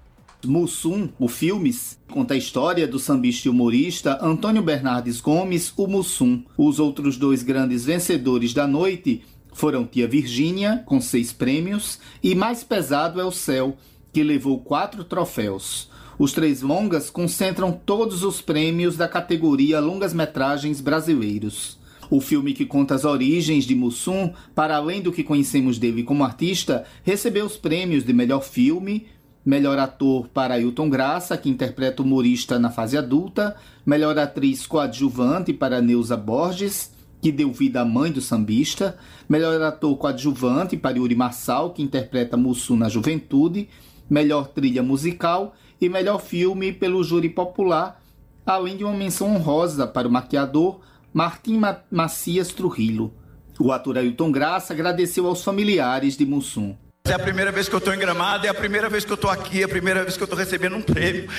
Mussum, o Filmes, conta a história do sambista e humorista Antônio Bernardes Gomes, o Mussum. Os outros dois grandes vencedores da noite foram Tia Virgínia, com seis prêmios, e Mais Pesado é o Céu, que levou quatro troféus. Os três longas concentram todos os prêmios da categoria Longas-Metragens Brasileiros. O filme que conta as origens de Mussum, para além do que conhecemos dele como artista, recebeu os prêmios de melhor filme, melhor ator para Ailton Graça, que interpreta o humorista na fase adulta, melhor atriz coadjuvante para Neuza Borges, que deu vida à mãe do sambista, melhor ator coadjuvante para Yuri Marçal, que interpreta Mussum na juventude, melhor trilha musical e melhor filme pelo júri popular, além de uma menção honrosa para o maquiador Martim Macias Trujillo. O ator Ailton Graça agradeceu aos familiares de Mussum. É a primeira vez que eu estou em Gramado, é a primeira vez que eu estou aqui, é a primeira vez que eu estou recebendo um prêmio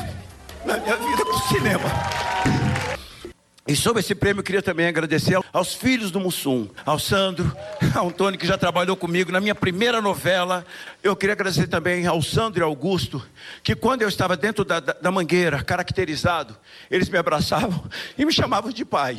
[LAUGHS] na minha vida com o cinema. E sobre esse prêmio, eu queria também agradecer aos filhos do Mussum, ao Sandro, [LAUGHS] ao Antônio, que já trabalhou comigo na minha primeira novela. Eu queria agradecer também ao Sandro e ao Augusto, que quando eu estava dentro da, da, da mangueira, caracterizado, eles me abraçavam [LAUGHS] e me chamavam de pai.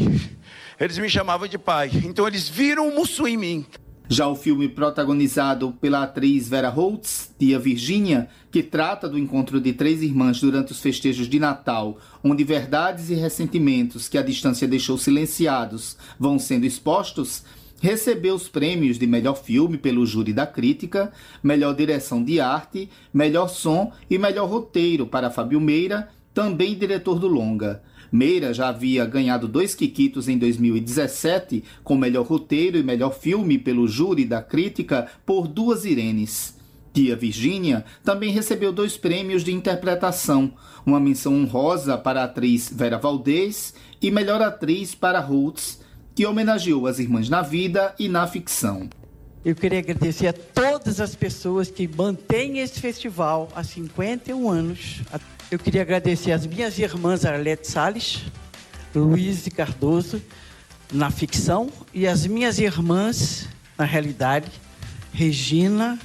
Eles me chamavam de pai. Então eles viram o Mussum em mim. Já o filme protagonizado pela atriz Vera Holtz, Tia Virgínia, que trata do encontro de três irmãs durante os festejos de Natal, onde verdades e ressentimentos que a distância deixou silenciados vão sendo expostos, recebeu os prêmios de melhor filme pelo júri da crítica, melhor direção de arte, melhor som e melhor roteiro para Fábio Meira, também diretor do longa. Meira já havia ganhado dois Quiquitos em 2017, com melhor roteiro e melhor filme pelo júri da crítica por Duas Irenes. Tia Virgínia também recebeu dois prêmios de interpretação, uma menção honrosa para a atriz Vera Valdez e melhor atriz para Roots, que homenageou as irmãs na vida e na ficção. Eu queria agradecer a todas as pessoas que mantêm esse festival há 51 anos, eu queria agradecer as minhas irmãs Arlete Salles, Luiz Cardoso, na ficção, e as minhas irmãs, na realidade, Regina,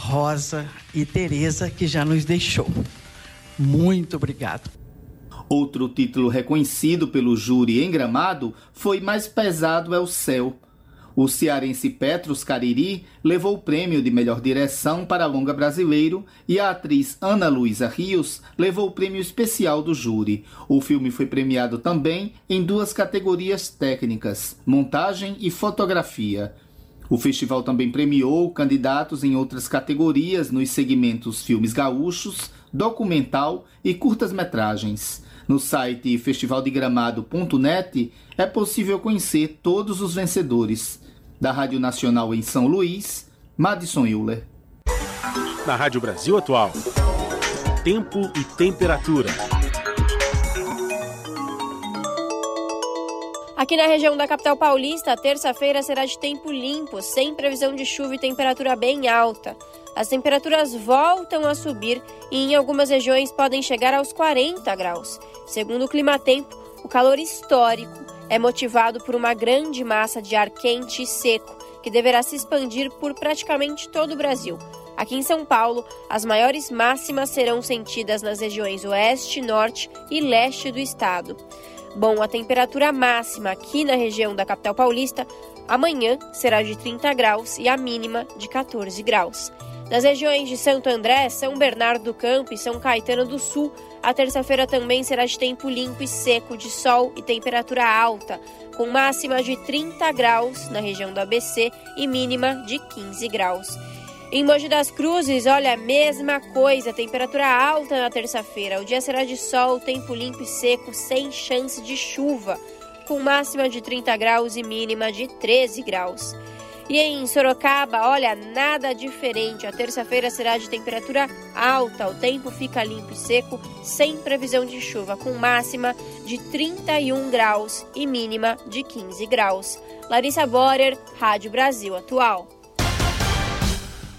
Rosa e Tereza, que já nos deixou. Muito obrigado. Outro título reconhecido pelo júri em Gramado foi Mais Pesado é o Céu, o cearense Petros Cariri levou o prêmio de melhor direção para longa brasileiro e a atriz Ana Luísa Rios levou o prêmio especial do júri. O filme foi premiado também em duas categorias técnicas: montagem e fotografia. O festival também premiou candidatos em outras categorias nos segmentos filmes gaúchos, documental e curtas-metragens. No site festivaldeGramado.net é possível conhecer todos os vencedores. Da Rádio Nacional em São Luís, Madison Euler. Na Rádio Brasil Atual, tempo e temperatura. Aqui na região da capital paulista, terça-feira será de tempo limpo, sem previsão de chuva e temperatura bem alta. As temperaturas voltam a subir e em algumas regiões podem chegar aos 40 graus. Segundo o Climatempo, o calor histórico é motivado por uma grande massa de ar quente e seco que deverá se expandir por praticamente todo o Brasil. Aqui em São Paulo, as maiores máximas serão sentidas nas regiões oeste, norte e leste do estado. Bom, a temperatura máxima aqui na região da capital paulista amanhã será de 30 graus e a mínima de 14 graus. Nas regiões de Santo André, São Bernardo do Campo e São Caetano do Sul, a terça-feira também será de tempo limpo e seco, de sol e temperatura alta, com máxima de 30 graus na região do ABC e mínima de 15 graus. Em Mogi das Cruzes, olha, a mesma coisa, temperatura alta na terça-feira. O dia será de sol, tempo limpo e seco, sem chance de chuva, com máxima de 30 graus e mínima de 13 graus. E em Sorocaba, olha, nada diferente. A terça-feira será de temperatura alta, o tempo fica limpo e seco, sem previsão de chuva, com máxima de 31 graus e mínima de 15 graus. Larissa Borer, Rádio Brasil Atual.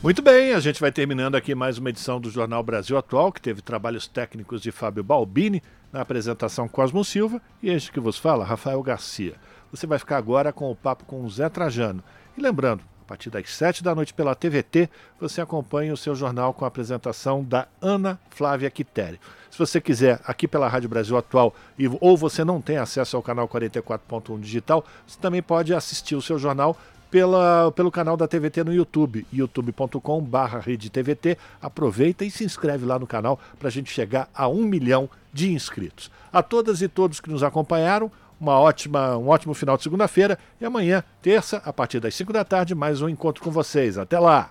Muito bem, a gente vai terminando aqui mais uma edição do Jornal Brasil Atual, que teve trabalhos técnicos de Fábio Balbini, na apresentação Cosmo Silva, e este que vos fala, Rafael Garcia. Você vai ficar agora com o papo com o Zé Trajano. E lembrando, a partir das 7 da noite pela TVT, você acompanha o seu jornal com a apresentação da Ana Flávia Quitério. Se você quiser, aqui pela Rádio Brasil Atual, ou você não tem acesso ao canal 44.1 digital, você também pode assistir o seu jornal pela, pelo canal da TVT no YouTube, youtube.com.br. Aproveita e se inscreve lá no canal para a gente chegar a um milhão de inscritos. A todas e todos que nos acompanharam, uma ótima, um ótimo final de segunda-feira e amanhã, terça, a partir das 5 da tarde, mais um encontro com vocês. Até lá!